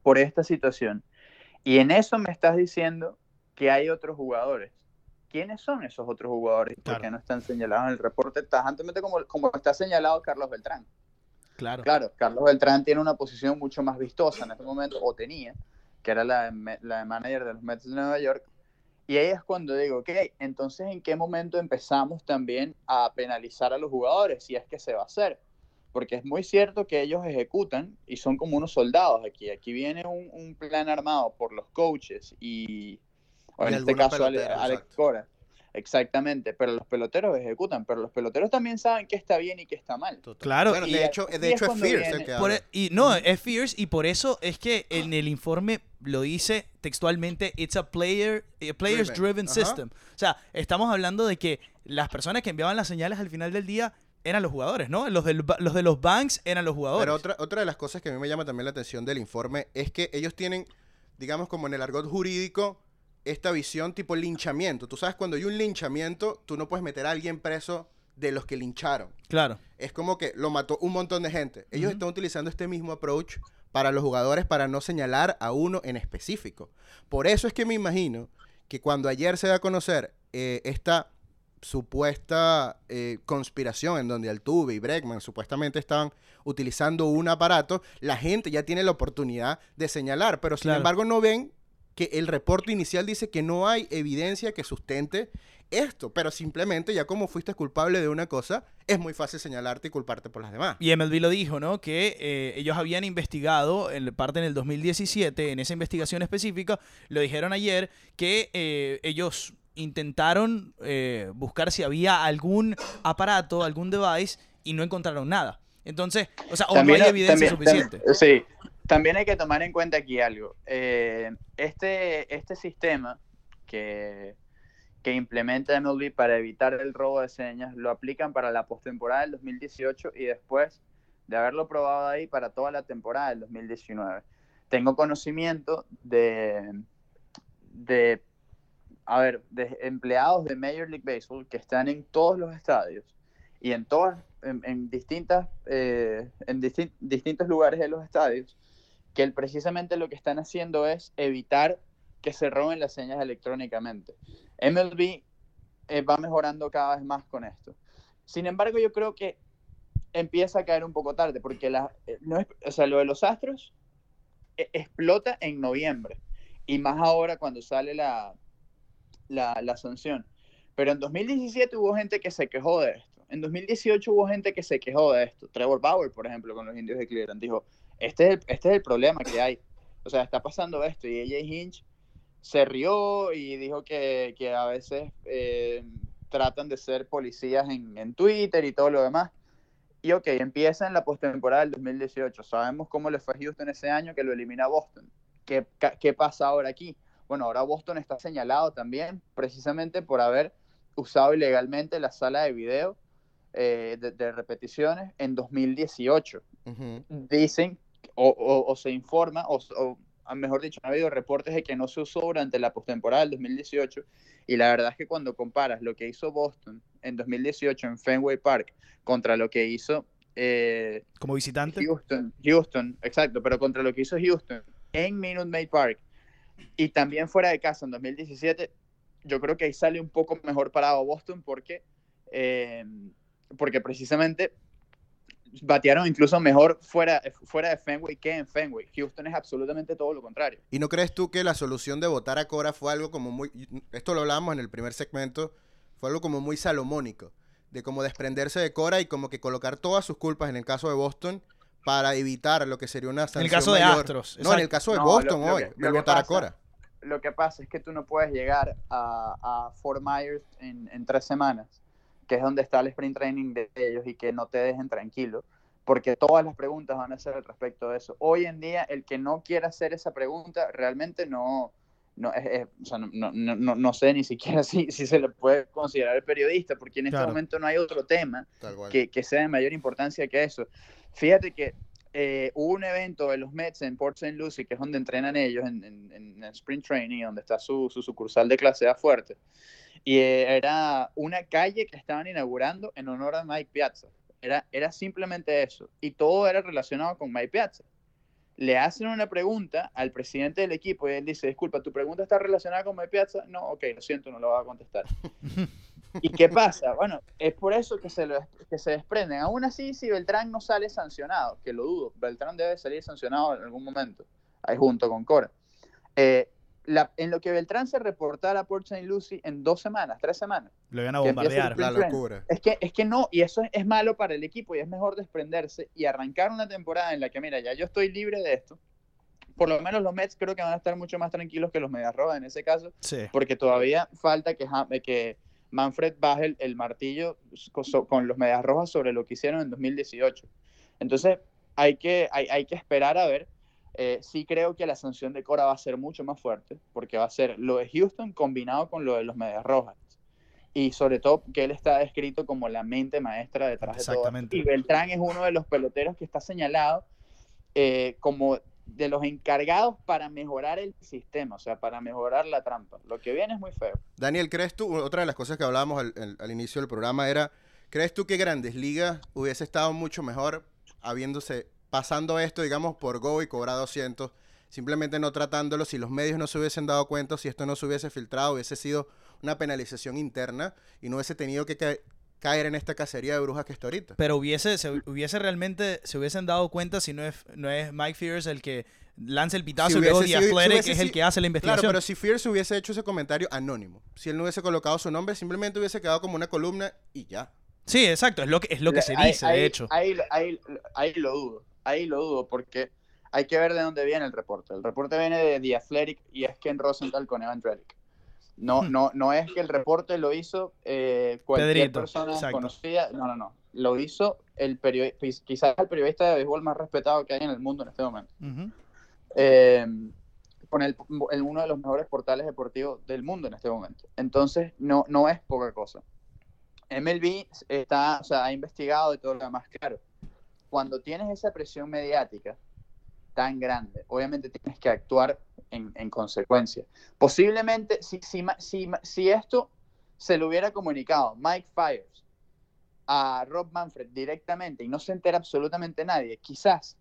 E: por esta situación. Y en eso me estás diciendo que hay otros jugadores. ¿Quiénes son esos otros jugadores? Porque no están señalados en el reporte tajantemente como, como está señalado Carlos Beltrán.
C: Claro.
E: Claro, Carlos Beltrán tiene una posición mucho más vistosa en este momento, o tenía, que era la la manager de los Mets de Nueva York. Y ahí es cuando digo, ok, entonces ¿en qué momento empezamos también a penalizar a los jugadores? Si es que se va a hacer. Porque es muy cierto que ellos ejecutan y son como unos soldados aquí. Aquí viene un, plan armado por los coaches y, o en este caso Alex Cora Exactamente, pero los peloteros ejecutan, pero los peloteros también saben qué está bien y qué está mal.
C: Claro,
B: bueno, de hecho, de hecho es, Fierce.
C: E, y no, es Fierce y por eso es que en el informe lo dice textualmente, it's a player, a players driven, system. O sea, estamos hablando de que las personas que enviaban las señales al final del día eran los jugadores, ¿no? Los, los de los banks eran los jugadores.
B: Pero otra, otra de las cosas que a mí me llama también la atención del informe es que ellos tienen, digamos, como en el argot jurídico, esta visión tipo linchamiento. Tú sabes, cuando hay un linchamiento, tú no puedes meter a alguien preso de los que lincharon.
C: Claro.
B: Es como que lo mató un montón de gente. Ellos están utilizando este mismo approach para los jugadores para no señalar a uno en específico. Por eso es que me imagino que cuando ayer se da a conocer eh, esta supuesta eh, conspiración en donde Altuve y Bregman supuestamente estaban utilizando un aparato, la gente ya tiene la oportunidad de señalar, pero sin embargo no ven que el reporte inicial dice que no hay evidencia que sustente esto, pero simplemente ya como fuiste culpable de una cosa, es muy fácil señalarte y culparte por las demás.
C: Y MLB lo dijo, ¿no? Que eh, ellos habían investigado, en parte en el 2017, en esa investigación específica, lo dijeron ayer, que eh, ellos intentaron eh, buscar si había algún aparato, algún device, y no encontraron nada. Entonces, o sea, o no hay evidencia suficiente.
E: sí, también hay que tomar en cuenta aquí algo. este, este sistema que que implementa MLB para evitar el robo de señas lo aplican para la postemporada del 2018 y después de haberlo probado ahí para toda la temporada del 2019. Tengo conocimiento de, de, a ver, de empleados de Major League Baseball que están en todos los estadios y en todas, en, distintas, eh, en distintos lugares de los estadios, que precisamente lo que están haciendo es evitar que se roben las señas electrónicamente. MLB eh, va mejorando cada vez más con esto. Sin embargo, yo creo que empieza a caer un poco tarde, porque la, eh, no es, o sea, lo de los Astros eh, explota en noviembre, y más ahora cuando sale la, la, la, sanción. Pero en 2017 hubo gente que se quejó de esto. En 2018 hubo gente que se quejó de esto. Trevor Bauer, por ejemplo, con los indios de Cleveland, dijo, este es el, este es el problema que hay. O sea, está pasando esto. Y AJ Hinch se rió y dijo que, a veces eh, tratan de ser policías en, Twitter y todo lo demás. Y ok, empieza en la postemporada del 2018. Sabemos cómo le fue a Houston ese año que lo elimina Boston. ¿Qué, ¿Qué pasa ahora aquí? Bueno, ahora Boston está señalado también precisamente por haber usado ilegalmente la sala de video eh, de, repeticiones en 2018. Dicen o, se informa o, mejor dicho, ha habido reportes de que no se usó durante la postemporada del 2018 y la verdad es que cuando comparas lo que hizo Boston en 2018 en Fenway Park contra lo que hizo... Eh,
C: Como visitante.
E: Houston, Houston, exacto, pero contra lo que hizo Houston en Minute Maid Park y también fuera de casa en 2017, yo creo que ahí sale un poco mejor parado Boston porque, eh, porque precisamente batearon incluso mejor fuera, fuera de Fenway que en Fenway. Houston es absolutamente todo lo contrario.
B: ¿Y no crees tú que la solución de votar a Cora fue algo como muy, esto lo hablamos en el primer segmento, fue algo como muy salomónico, de como desprenderse de Cora y como que colocar todas sus culpas en el caso de Boston para evitar lo que sería una sanción
C: En el caso de Astros.
B: No, en el caso de Boston hoy, de votar a Cora.
E: Lo que pasa es que tú no puedes llegar a, a Fort Myers en, en tres semanas que es donde está el sprint training de ellos y que no te dejen tranquilo, porque todas las preguntas van a ser al respecto de eso. Hoy en día, el que no quiera hacer esa pregunta realmente no, no, no, no, sé ni siquiera [LAUGHS] si, si, se le puede considerar periodista, porque en este momento no hay otro tema que, que, sea de mayor importancia que eso. Fíjate que eh, hubo un evento de los Mets en Port St. Lucie, que es donde entrenan ellos en, en, en Sprint Training, donde está su, su, sucursal de clase A fuerte. Y eh, era una calle que estaban inaugurando en honor a Mike Piazza. Era, era simplemente eso. Y todo era relacionado con Mike Piazza. Le hacen una pregunta al presidente del equipo y él dice, disculpa, ¿tu pregunta está relacionada con Mike Piazza? No, ok, lo siento, no lo voy a contestar. [LAUGHS] ¿Y qué pasa? Bueno, es por eso que se, lo, que se desprenden. Aún así, si Beltrán no sale sancionado, que lo dudo, Beltrán debe salir sancionado en algún momento, ahí junto con Cora. Eh, en lo que Beltrán se reportara por St. Lucie en dos semanas, tres semanas.
C: Lo iban a bombardear.
B: La locura.
E: Es que, es que no, y eso es, malo para el equipo y es mejor desprenderse y arrancar una temporada en la que, mira, ya yo estoy libre de esto. Por lo menos los Mets creo que van a estar mucho más tranquilos que los Medias Rojas en ese caso, porque todavía falta que, que Manfred baje el, martillo con, los Medias Rojas sobre lo que hicieron en 2018. Entonces, hay que, hay, hay que esperar a ver eh, sí creo que la sanción de Cora va a ser mucho más fuerte, porque va a ser lo de Houston combinado con lo de los Medias Rojas. Y sobre todo que él está descrito como la mente maestra detrás de todo. Y Beltrán es uno de los peloteros que está señalado eh, como de los encargados para mejorar el sistema, o sea, para mejorar la trampa. Lo que viene es muy feo.
B: Daniel, ¿crees tú? Otra de las cosas que hablábamos al inicio del programa era ¿Crees tú que Grandes Ligas hubiese estado mucho mejor habiéndose, pasando esto, digamos, por Go y cobrado 200, simplemente no tratándolo, si los medios no se hubiesen dado cuenta, si esto no se hubiese filtrado, hubiese sido una penalización interna y no hubiese tenido que caer en esta cacería de brujas que está ahorita.
C: Pero hubiese, se hubiese realmente, se hubiesen dado cuenta si no es, no es Mike Fears el que lanza el pitazo y luego The es el que hace la investigación.
B: Claro, pero si Fears hubiese hecho ese comentario anónimo, si él no hubiese colocado su nombre, simplemente hubiese quedado como una columna y ya.
C: Sí, exacto, es lo que, es lo que se dice, de hecho.
E: Ahí, ahí, ahí lo dudo, ahí lo dudo, porque hay que ver de dónde viene el reporte. El reporte viene de The Athletic y es Ken Rosenthal con Evan Drellick. No, hmm. no, no es que el reporte lo hizo eh, cualquier persona conocida. No, no, no. Lo hizo el periodista, quizás el periodista de béisbol más respetado que hay en el mundo en este momento. Eh, con el, uno de los mejores portales deportivos del mundo en este momento. Entonces, no, no es poca cosa. MLB está, o sea, ha investigado y todo lo demás. Claro, cuando tienes esa presión mediática tan grande, obviamente tienes que actuar en, consecuencia. Posiblemente, si, si, si, si, esto se lo hubiera comunicado Mike Fires a Rob Manfred directamente y no se entera absolutamente nadie, quizás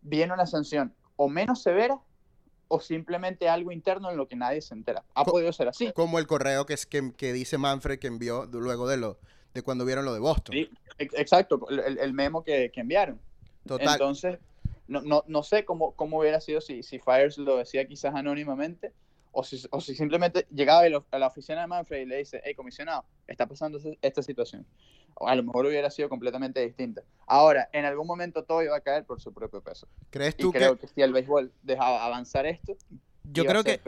E: viene una sanción o menos severa o simplemente algo interno en lo que nadie se entera. Ha podido ser así.
B: Como el correo que, es, que, que dice Manfred que envió luego de lo de cuando vieron lo de Boston.
E: Sí, exacto, el, memo que, que enviaron. Total. Entonces, no, no, no sé cómo, cómo hubiera sido si, si Fires lo decía quizás anónimamente o si, o si simplemente llegaba a la oficina de Manfred y le dice, hey, comisionado, está pasando esta situación. O a lo mejor hubiera sido completamente distinta. Ahora, en algún momento todo iba a caer por su propio peso.
B: ¿Crees tú
E: y creo que... si el béisbol dejaba avanzar esto,
C: yo creo que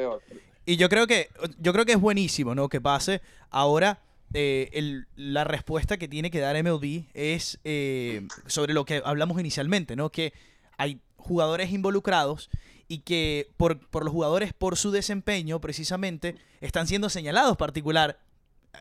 C: y yo creo que yo creo que es buenísimo, ¿no? Que pase ahora. Eh, la respuesta que tiene que dar MLB es eh, sobre lo que hablamos inicialmente, ¿no? Que hay jugadores involucrados y que por, los jugadores, por su desempeño precisamente, están siendo señalados particular.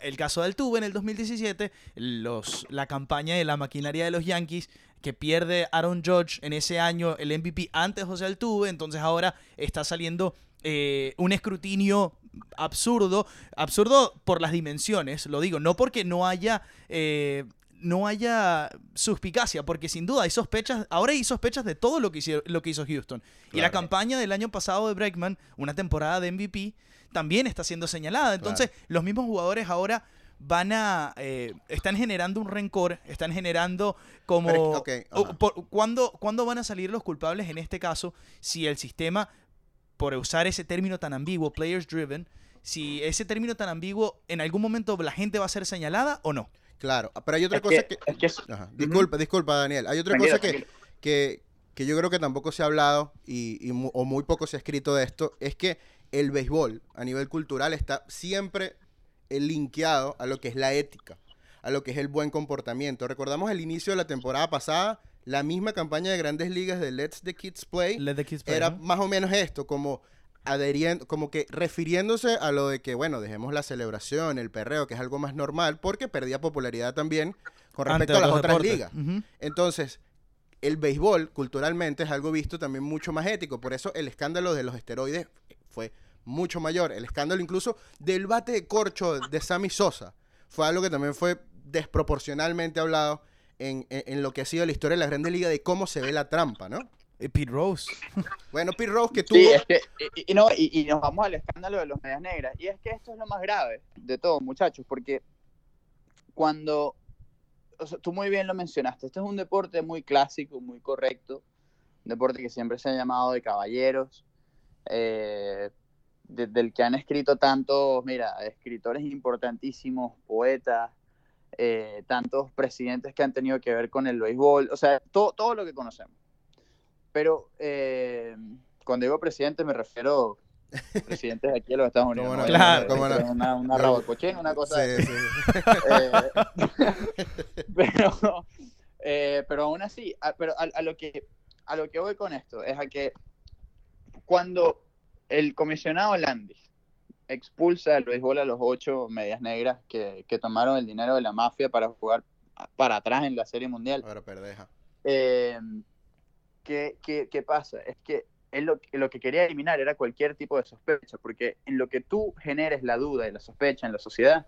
C: El caso del Tuve en el 2017, los, la campaña de la maquinaria de los Yankees, que pierde Aaron Judge en ese año el MVP antes de José Altuve, entonces ahora está saliendo eh, un escrutinio absurdo, absurdo por las dimensiones, lo digo, no porque no haya eh, no haya suspicacia, porque sin duda hay sospechas, ahora hay sospechas de todo lo que, lo que hizo Houston. Y la campaña del año pasado de Breckman, una temporada de MVP, también está siendo señalada. Entonces, los mismos jugadores ahora van a eh, están generando un rencor, están generando como ¿cuándo, van a salir los culpables en este caso si el sistema por usar ese término tan ambiguo, players driven, si ese término tan ambiguo en algún momento la gente va a ser señalada o no?
B: Claro, pero hay otra cosa que... Disculpa, disculpa, Daniel. Hay otra cosa que, que, que, yo creo que tampoco se ha hablado y, o muy poco se ha escrito de esto, es que el béisbol a nivel cultural está siempre linkeado a lo que es la ética, a lo que es el buen comportamiento. Recordamos el inicio de la temporada pasada, la misma campaña de grandes ligas de Let's the Kids Play, era más o menos esto, como adheriendo, como que refiriéndose a lo de que, bueno, dejemos la celebración, el perreo, que es algo más normal, porque perdía popularidad también con respecto a las otras ligas. Entonces, el béisbol culturalmente es algo visto también mucho más ético. Por eso el escándalo de los esteroides fue mucho mayor. El escándalo incluso del bate de corcho de Sammy Sosa fue algo que también fue desproporcionalmente hablado en, en lo que ha sido la historia de la Grande Liga de cómo se ve la trampa, ¿no?
C: Pete Rose. [LAUGHS]
B: bueno, Pete Rose que tuvo...
E: Sí, es que, y, no, y, nos vamos al escándalo de los medias negras. Y es que esto es lo más grave de todo, muchachos, porque cuando... tú muy bien lo mencionaste, este es un deporte muy clásico, muy correcto, un deporte que siempre se ha llamado de caballeros, eh, del que han escrito tantos, mira, escritores importantísimos, poetas, eh, tantos presidentes que han tenido que ver con el béisbol, o sea, todo, todo lo que conocemos. Pero eh, cuando digo presidente me refiero a presidentes de aquí de los Estados [LAUGHS] Unidos.
C: ¿no? Claro,
E: como no. Una, una rabocochina, una cosa sí, sí. Eh, [LAUGHS] pero, eh, pero aún así, a, pero a, lo que, a lo que voy con esto es a que cuando el comisionado Landis expulsa el béisbol a los ocho medias negras que, que, tomaron el dinero de la mafia para jugar para atrás en la Serie Mundial.
B: Para perdeja.
E: Eh, ¿qué, qué, pasa? Es que él lo, lo, que quería eliminar era cualquier tipo de sospecha, porque en lo que tú generes la duda y la sospecha en la sociedad,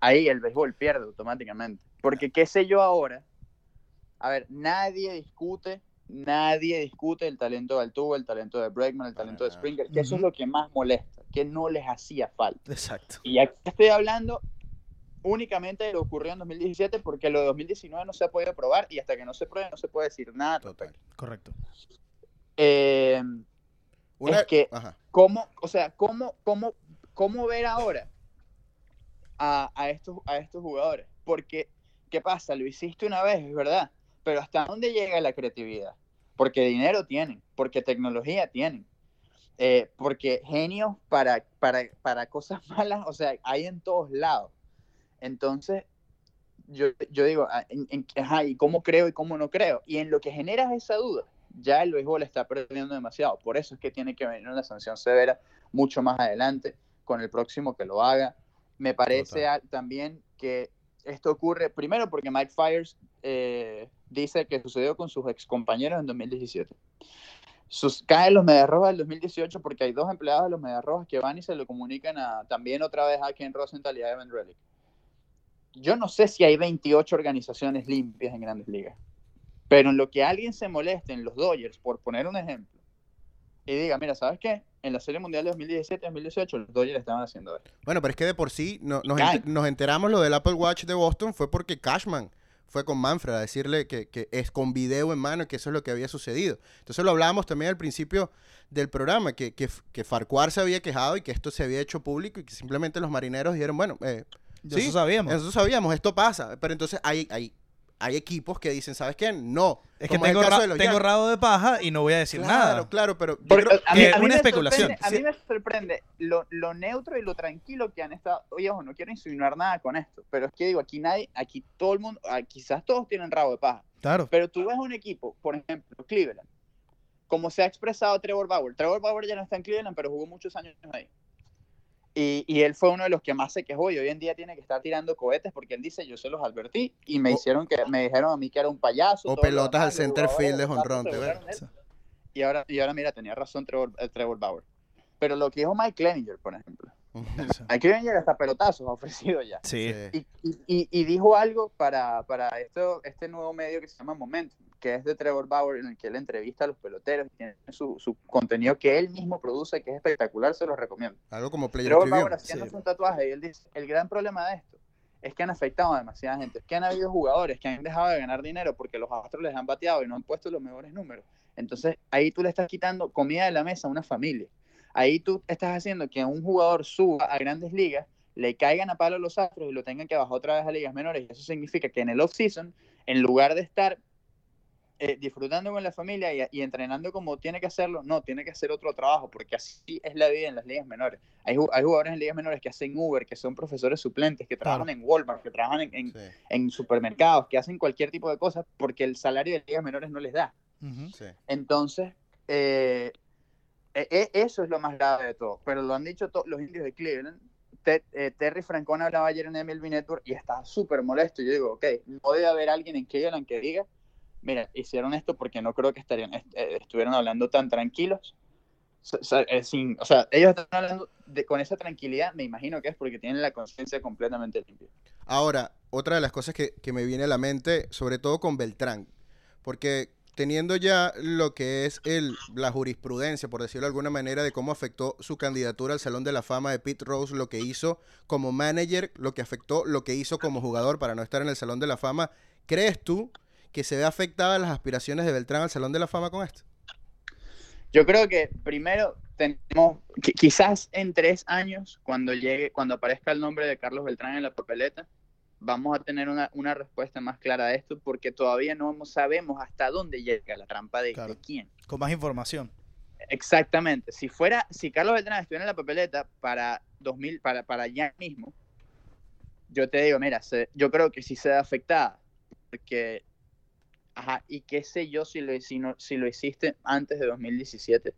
E: ahí el béisbol pierde automáticamente. Porque qué sé yo ahora, a ver, nadie discute, nadie discute el talento de Altuve, el talento de Bregman, el talento de Springer, que eso es lo que más molesta, que no les hacía falta.
C: Exacto.
E: Y aquí estoy hablando únicamente de lo ocurrió en 2017 porque lo de 2019 no se ha podido probar y hasta que no se pruebe no se puede decir nada.
C: Total. Correcto.
E: Eh, es que, ¿cómo, o sea, cómo, cómo, cómo ver ahora a, a, estos, a estos jugadores? Porque, ¿qué pasa? Lo hiciste una vez, es verdad, pero ¿hasta dónde llega la creatividad? Porque dinero tienen, porque tecnología tienen, eh, porque genios para, para, para cosas [LAUGHS] malas, o sea, hay en todos lados. Entonces, yo, yo digo, ah, en, ajá, ¿y cómo creo y cómo no creo? Y en lo que genera esa duda, ya el béisbol está perdiendo demasiado. Por eso es que tiene que venir una sanción severa mucho más adelante con el próximo que lo haga. Me parece también que esto ocurre, primero porque Mike Fires eh, dice que sucedió con sus ex compañeros en 2017. Sus, caen los Mediarrojas del 2018 porque hay dos empleados de los Mediarrojas que van y se lo comunican a, también otra vez a Ken Rosenthal y a Evan Relic yo no sé si hay 28 organizaciones limpias en grandes ligas, pero en lo que alguien se moleste en los Dodgers, por poner un ejemplo, y diga, mira, ¿sabes qué? En la Serie Mundial de 2017-2018 los Dodgers estaban haciendo esto.
B: Bueno, pero es que de por sí nos, enteramos lo del Apple Watch de Boston fue porque Cashman fue con Manfred a decirle que, es con video en mano que eso es lo que había sucedido. Entonces lo hablábamos también al principio del programa, que, que, que Farquhar se había quejado y que esto se había hecho público y que simplemente los marineros dijeron, bueno, eh,
C: sí, eso sabíamos.
B: Eso sabíamos, esto pasa. Pero entonces hay, hay, hay equipos que dicen, ¿sabes qué? No.
C: Es que tengo, tengo rabo de paja y no voy a decir nada.
B: Claro, claro, pero
C: a mí, es una especulación.
E: A mí me sorprende lo, lo, neutro y lo tranquilo que han estado. Oye, ojo, no quiero insinuar nada con esto, pero es que digo, aquí nadie, aquí todo el mundo, ah, quizás todos tienen rabo de paja.
C: Claro.
E: Pero tú ves un equipo, por ejemplo, Cleveland, como se ha expresado Trevor Bauer. Trevor Bauer ya no está en Cleveland, pero jugó muchos años ahí. Y, él fue uno de los que más se quejó y hoy en día tiene que estar tirando cohetes porque él dice, yo se los advertí y me hicieron que me dijeron a mí que era un payaso.
B: O pelotas al center field de Honron.
E: Y ahora, y ahora mira, tenía razón Trevor, eh, Trevor Bauer. Pero lo que dijo Mike Cleninger, por ejemplo. Mike Cleninger hasta pelotazos ha ofrecido ya.
C: Sí.
E: Y, y, y, dijo algo para, para esto, este nuevo medio que se llama Momentum que es de Trevor Bauer, en el que él entrevista a los peloteros y tiene su, su contenido que él mismo produce, que es espectacular, se lo recomiendo.
B: Algo como Player
E: Trevor Bauer haciendo un tatuaje y él dice, el gran problema de esto es que han afectado a demasiada gente, es que han habido jugadores que han dejado de ganar dinero porque los astros les han bateado y no han puesto los mejores números. Entonces ahí tú le estás quitando comida de la mesa a una familia. Ahí tú estás haciendo que un jugador suba a grandes ligas, le caigan a palo los astros y lo tengan que bajar otra vez a ligas menores. Y eso significa que en el off-season, en lugar de estar eh, disfrutando con la familia y, entrenando como tiene que hacerlo, no, tiene que hacer otro trabajo, porque así es la vida en las ligas menores. Hay, hay jugadores en ligas menores que hacen Uber, que son profesores suplentes, que trabajan en Walmart, que trabajan en, en, supermercados, que hacen cualquier tipo de cosas, porque el salario de ligas menores no les da. Entonces, eh, e, e, eso es lo más grave de todo. Pero lo han dicho los indios de Cleveland. Eh, Terry Francona hablaba ayer en MLB Network y está súper molesto. Yo digo, ok, no debe haber alguien en Cleveland que diga mira, hicieron esto porque no creo que estarían, eh, estuvieran hablando tan tranquilos. O sea, ellos están hablando con esa tranquilidad, me imagino que es porque tienen la conciencia completamente limpia.
B: Ahora, otra de las cosas que, me viene a la mente, sobre todo con Beltrán, porque teniendo ya lo que es el, la jurisprudencia, por decirlo de alguna manera, de cómo afectó su candidatura al Salón de la Fama de Pete Rose, lo que hizo como manager, lo que afectó, lo que hizo como jugador para no estar en el Salón de la Fama, ¿crees tú que se ve afectada las aspiraciones de Beltrán al Salón de la Fama con esto?
E: Yo creo que primero tenemos, quizás en tres años, cuando llegue, cuando aparezca el nombre de Carlos Beltrán en la papeleta, vamos a tener una, una respuesta más clara a esto, porque todavía no sabemos hasta dónde llega la trampa de, quién.
C: Con más información.
E: Exactamente. Si fuera, si Carlos Beltrán estuviera en la papeleta para 2000, para, para ya mismo, yo te digo, mira, yo creo que sí se ve afectada, porque Ajá, y qué sé yo si lo, si, si lo hiciste antes de 2017.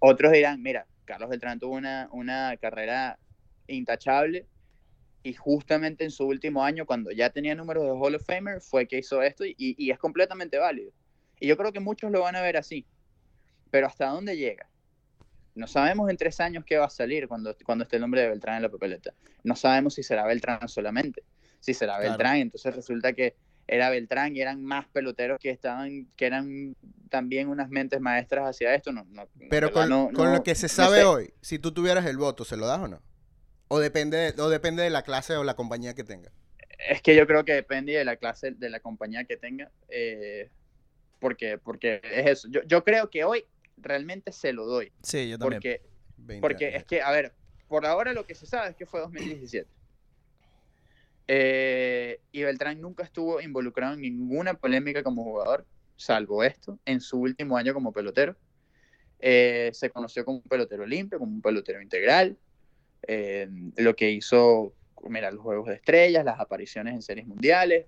E: Otros dirán, mira, Carlos Beltrán tuvo una, una carrera intachable y justamente en su último año, cuando ya tenía números de Hall of Famer, fue que hizo esto y, y, es completamente válido. Y yo creo que muchos lo van a ver así. Pero ¿hasta dónde llega? No sabemos en tres años qué va a salir cuando, cuando esté el nombre de Beltrán en la papeleta. No sabemos si será Beltrán solamente. Si será Beltrán, entonces resulta que era Beltrán y eran más peloteros que estaban, que eran también unas mentes maestras hacia esto. No,
B: Pero con, lo que se sabe hoy, si tú tuvieras el voto, ¿se lo das o no? ¿O depende, o depende de la clase o la compañía que tenga?
E: Es que yo creo que depende de la clase, de la compañía que tenga. Eh, porque, porque es eso. Yo, yo, creo que hoy realmente se lo doy.
C: Sí, yo también.
E: Porque, porque es que, a ver, por ahora lo que se sabe es que fue 2017. Eh, y Beltrán nunca estuvo involucrado en ninguna polémica como jugador, salvo esto, en su último año como pelotero. Eh, se conoció como un pelotero limpio, como un pelotero integral. Eh, lo que hizo, mira, los juegos de estrellas, las apariciones en series mundiales,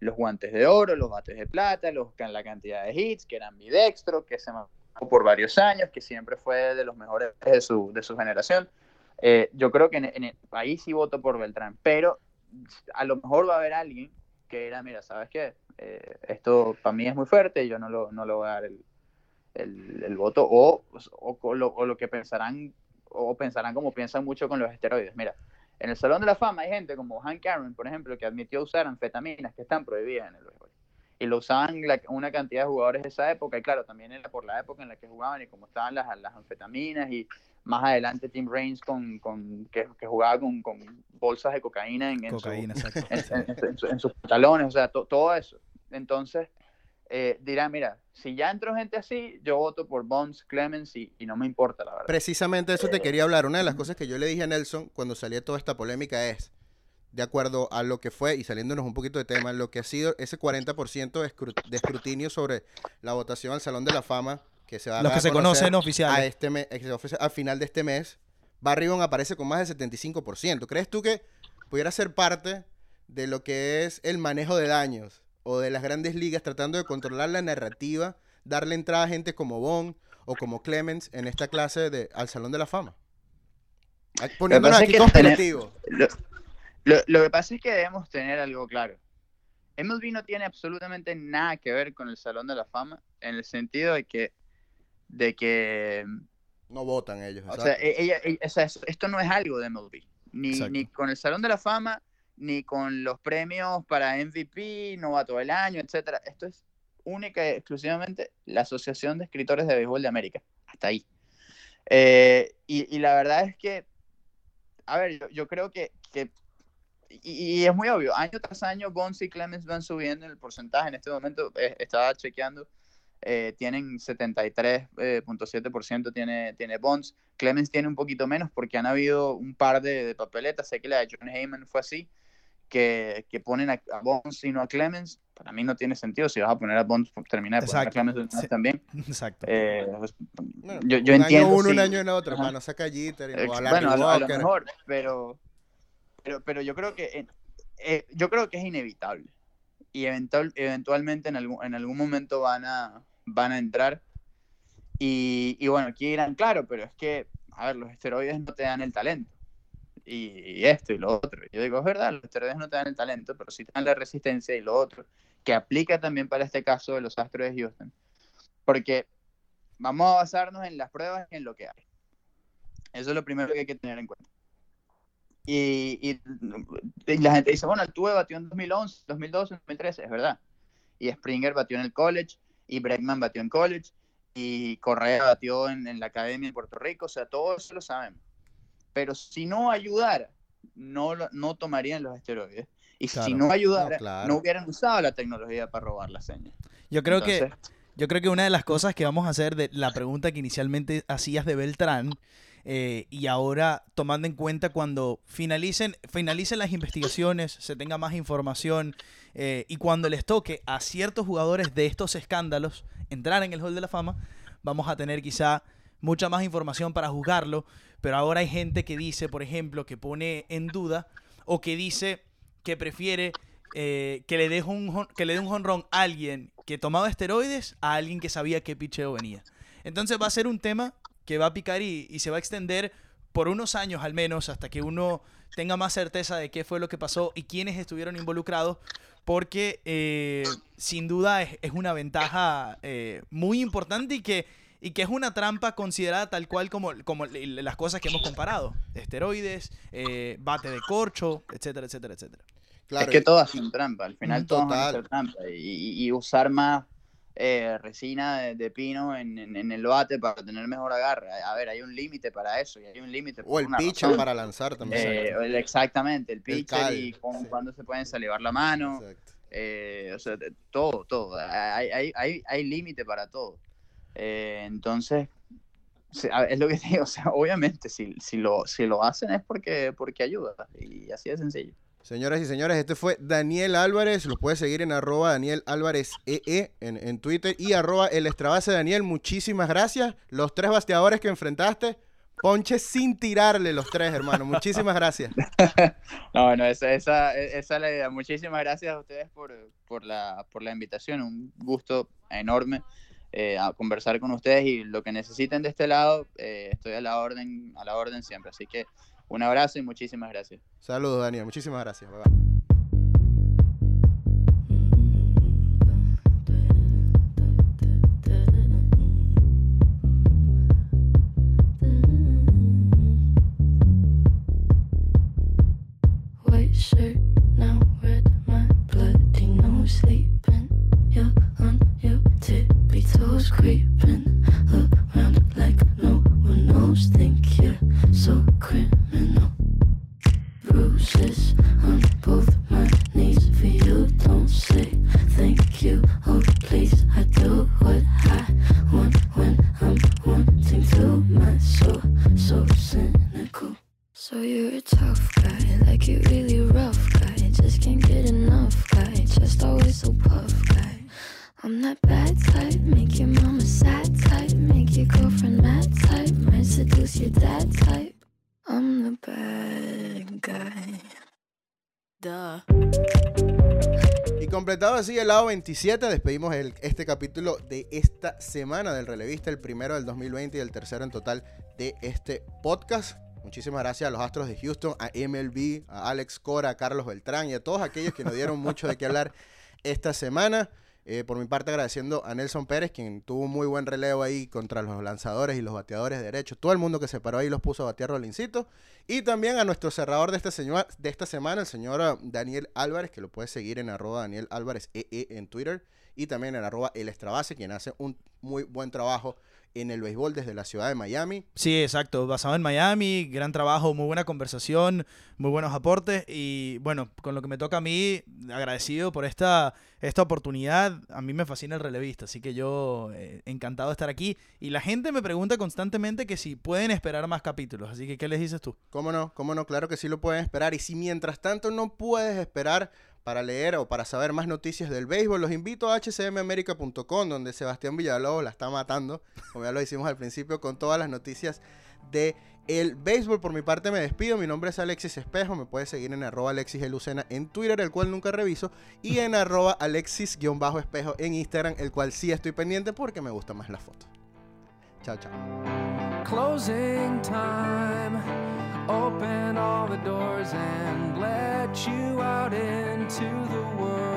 E: los guantes de oro, los bates de plata, los, la cantidad de hits, que eran bidextro, que se mantuvo por varios años, que siempre fue de los mejores de su, de su generación. Eh, yo creo que en, en, el país sí voto por Beltrán, pero a lo mejor va a haber alguien que era, mira, ¿sabes qué? Eh, esto para mí es muy fuerte, yo no lo, no lo voy a dar el, el, el voto, o, o, lo, o, lo, que pensarán, o pensarán como piensan mucho con los esteroides. Mira, en el Salón de la Fama hay gente como Hank Aaron, por ejemplo, que admitió usar anfetaminas que están prohibidas en el béisbol. Y lo usaban una cantidad de jugadores de esa época, y claro, también era por la época en la que jugaban y como estaban las, las anfetaminas y más adelante Tim Raines con, con que, que, jugaba con, con, bolsas de cocaína en, en, sus pantalones, o sea, todo eso. Entonces, eh, dirá, mira, si ya entró gente así, yo voto por Bonds, Clemens y, y, no me importa, la verdad.
B: Precisamente eso te eh, quería hablar. Una de las cosas que yo le dije a Nelson cuando salía toda esta polémica es, de acuerdo a lo que fue, y saliéndonos un poquito de tema, lo que ha sido ese 40% de escrutinio sobre la votación al Salón de la Fama que se va
C: Los que se conocen oficiales.
B: A, este mes, al final de este mes, Barry Bonds aparece con más del 75%. ¿Crees tú que pudiera ser parte de lo que es el manejo de daños o de las grandes ligas tratando de controlar la narrativa, darle entrada a gente como Bond o como Clemens en esta clase de, al Salón de la Fama?
E: Poniéndonos aquí. Lo, lo, lo que pasa es que debemos tener algo claro. MLB no tiene absolutamente nada que ver con el Salón de la Fama en el sentido de que de que...
B: No votan ellos.
E: O sea, e, ella, esto no es algo de MLB, ni, ni con el Salón de la Fama, ni con los premios para MVP, novato del año, etcétera. Esto es única y exclusivamente la Asociación de Escritores de Béisbol de América. Hasta ahí. Eh, y, la verdad es que, a ver, yo, yo creo que, y, y, es muy obvio, año tras año Bonds y Clemens van subiendo el porcentaje. En este momento eh, estaba chequeando eh, tienen 73.7% eh, tiene, tiene Bonds. Clemens tiene un poquito menos porque han habido un par de, papeletas. Sé que la de John Heyman fue así, que, que ponen a, Bonds y no a Clemens. Para mí no tiene sentido. Si vas a poner a Bonds, pues, terminar de poner a Clemens también. [LAUGHS]
C: Exacto.
E: Eh, pues,
B: yo, yo un entiendo. Año uno, un año en otro, hermano. Saca Jeter.
E: bueno, a, a, lo mejor, pero, pero, pero yo creo que yo creo que es inevitable y eventual, eventualmente en algún, en algún momento van a, van a entrar. Y, y, bueno, aquí dirán, claro, pero es que, a ver, los esteroides no te dan el talento. Y, esto y lo otro. Yo digo, es verdad, los esteroides no te dan el talento, pero sí te dan la resistencia y lo otro, que aplica también para este caso de los Astros de Houston. Porque vamos a basarnos en las pruebas y en lo que hay. Eso es lo primero que hay que tener en cuenta. Y, la gente dice, bueno, Altuve batió en 2011, 2012, 2013, es verdad. Y Springer batió en el college, y Bregman batió en college, y Correa batió en, la academia en Puerto Rico, o sea, todo eso lo sabemos. Pero si no ayudara, no, no tomarían los esteroides. Y si no ayudara, no, hubieran usado la tecnología para robar la seña.
C: Yo creo que yo creo que una de las cosas que vamos a hacer de la pregunta que inicialmente hacías de Beltrán eh, y ahora tomando en cuenta cuando finalicen, finalicen las investigaciones, se tenga más información eh, y cuando les toque a ciertos jugadores de estos escándalos entrar en el Hall de la Fama, vamos a tener quizá mucha más información para juzgarlo, pero ahora hay gente que dice, por ejemplo, que pone en duda o que dice que prefiere eh, que le dé un que le dé un honrón a alguien que tomaba esteroides a alguien que sabía qué picheo venía. Entonces va a ser un tema que va a picar y, se va a extender por unos años al menos hasta que uno tenga más certeza de qué fue lo que pasó y quiénes estuvieron involucrados, porque eh, sin duda es, una ventaja eh, muy importante y que, y que es una trampa considerada tal cual como, como las cosas que hemos comparado. Esteroides, eh, bate de corcho, etcétera, etcétera, etcétera.
E: Claro, es que todas son trampa, al final todas son trampa. Y, usar más eh, resina de, pino en, en, el bate para tener mejor agarre. A ver, hay un límite para eso y hay un límite
B: O el pitcher para lanzar también.
E: Eh, exactamente, el pitcher y cuando se pueden salivar la mano. Eh, o sea, todo, todo. Hay, hay, hay, hay límite para todo. Eh, entonces, es lo que digo, [LAUGHS] o sea, obviamente si, si, lo, si lo hacen es porque, porque ayuda y así de sencillo.
B: Señoras y señores, este fue Daniel Álvarez. Los puede seguir en arroba Daniel Álvarez EE en, en Twitter y arroba el extrabase Daniel. Muchísimas gracias. Los tres bateadores que enfrentaste, ponche sin tirarle los tres, hermano. [LAUGHS] Muchísimas gracias. [LAUGHS]
E: no, bueno, esa, esa, esa, es la idea. Muchísimas gracias a ustedes por, por, la, por la invitación. Un gusto enorme. Eh, a conversar con ustedes y lo que necesiten de este lado, eh, estoy a la orden, a la orden siempre. Así que un abrazo y muchísimas gracias.
B: Saludos, Daniel. Muchísimas gracias. creeping Y completado así el lado 27, despedimos este capítulo de esta semana del relevista, el primero del 2020 y el tercero en total de este podcast. Muchísimas gracias a los Astros de Houston, a MLB, a Alex Cora, a Carlos Beltrán y a todos aquellos que nos dieron mucho de qué hablar esta semana. Eh, por mi parte, agradeciendo a Nelson Pérez, quien tuvo un muy buen relevo ahí contra los lanzadores y los bateadores de derecho. Todo el mundo que se paró ahí los puso a batear Rolincito. Y también a nuestro cerrador de esta, de esta semana, el señor uh, Daniel Álvarez, que lo puede seguir en arroba Daniel Álvarez EE en Twitter. Y también en arroba El Extrabase, quien hace un muy buen trabajo en el béisbol desde la ciudad de Miami.
C: Sí, exacto, basado en Miami, gran trabajo, muy buena conversación, muy buenos aportes y bueno, con lo que me toca a mí, agradecido por esta, esta oportunidad, a mí me fascina el relevista, así que yo eh, encantado de estar aquí y la gente me pregunta constantemente que si pueden esperar más capítulos, así que ¿qué les dices tú?
B: ¿Cómo no? ¿Cómo no? Claro que sí lo pueden esperar y si mientras tanto no puedes esperar para leer o para saber más noticias del béisbol, los invito a hcmamerica.com, donde Sebastián Villalobos la está matando, como ya lo hicimos al principio, con todas las noticias de el béisbol. Por mi parte me despido, mi nombre es Alexis Espejo, me puedes seguir en arroba Alexis en Twitter, el cual nunca reviso, y en [LAUGHS] arroba Alexis-espejo en Instagram, el cual sí estoy pendiente porque me gusta más la foto. Chao, chao. Closing time. Open all the doors and let you out into the world.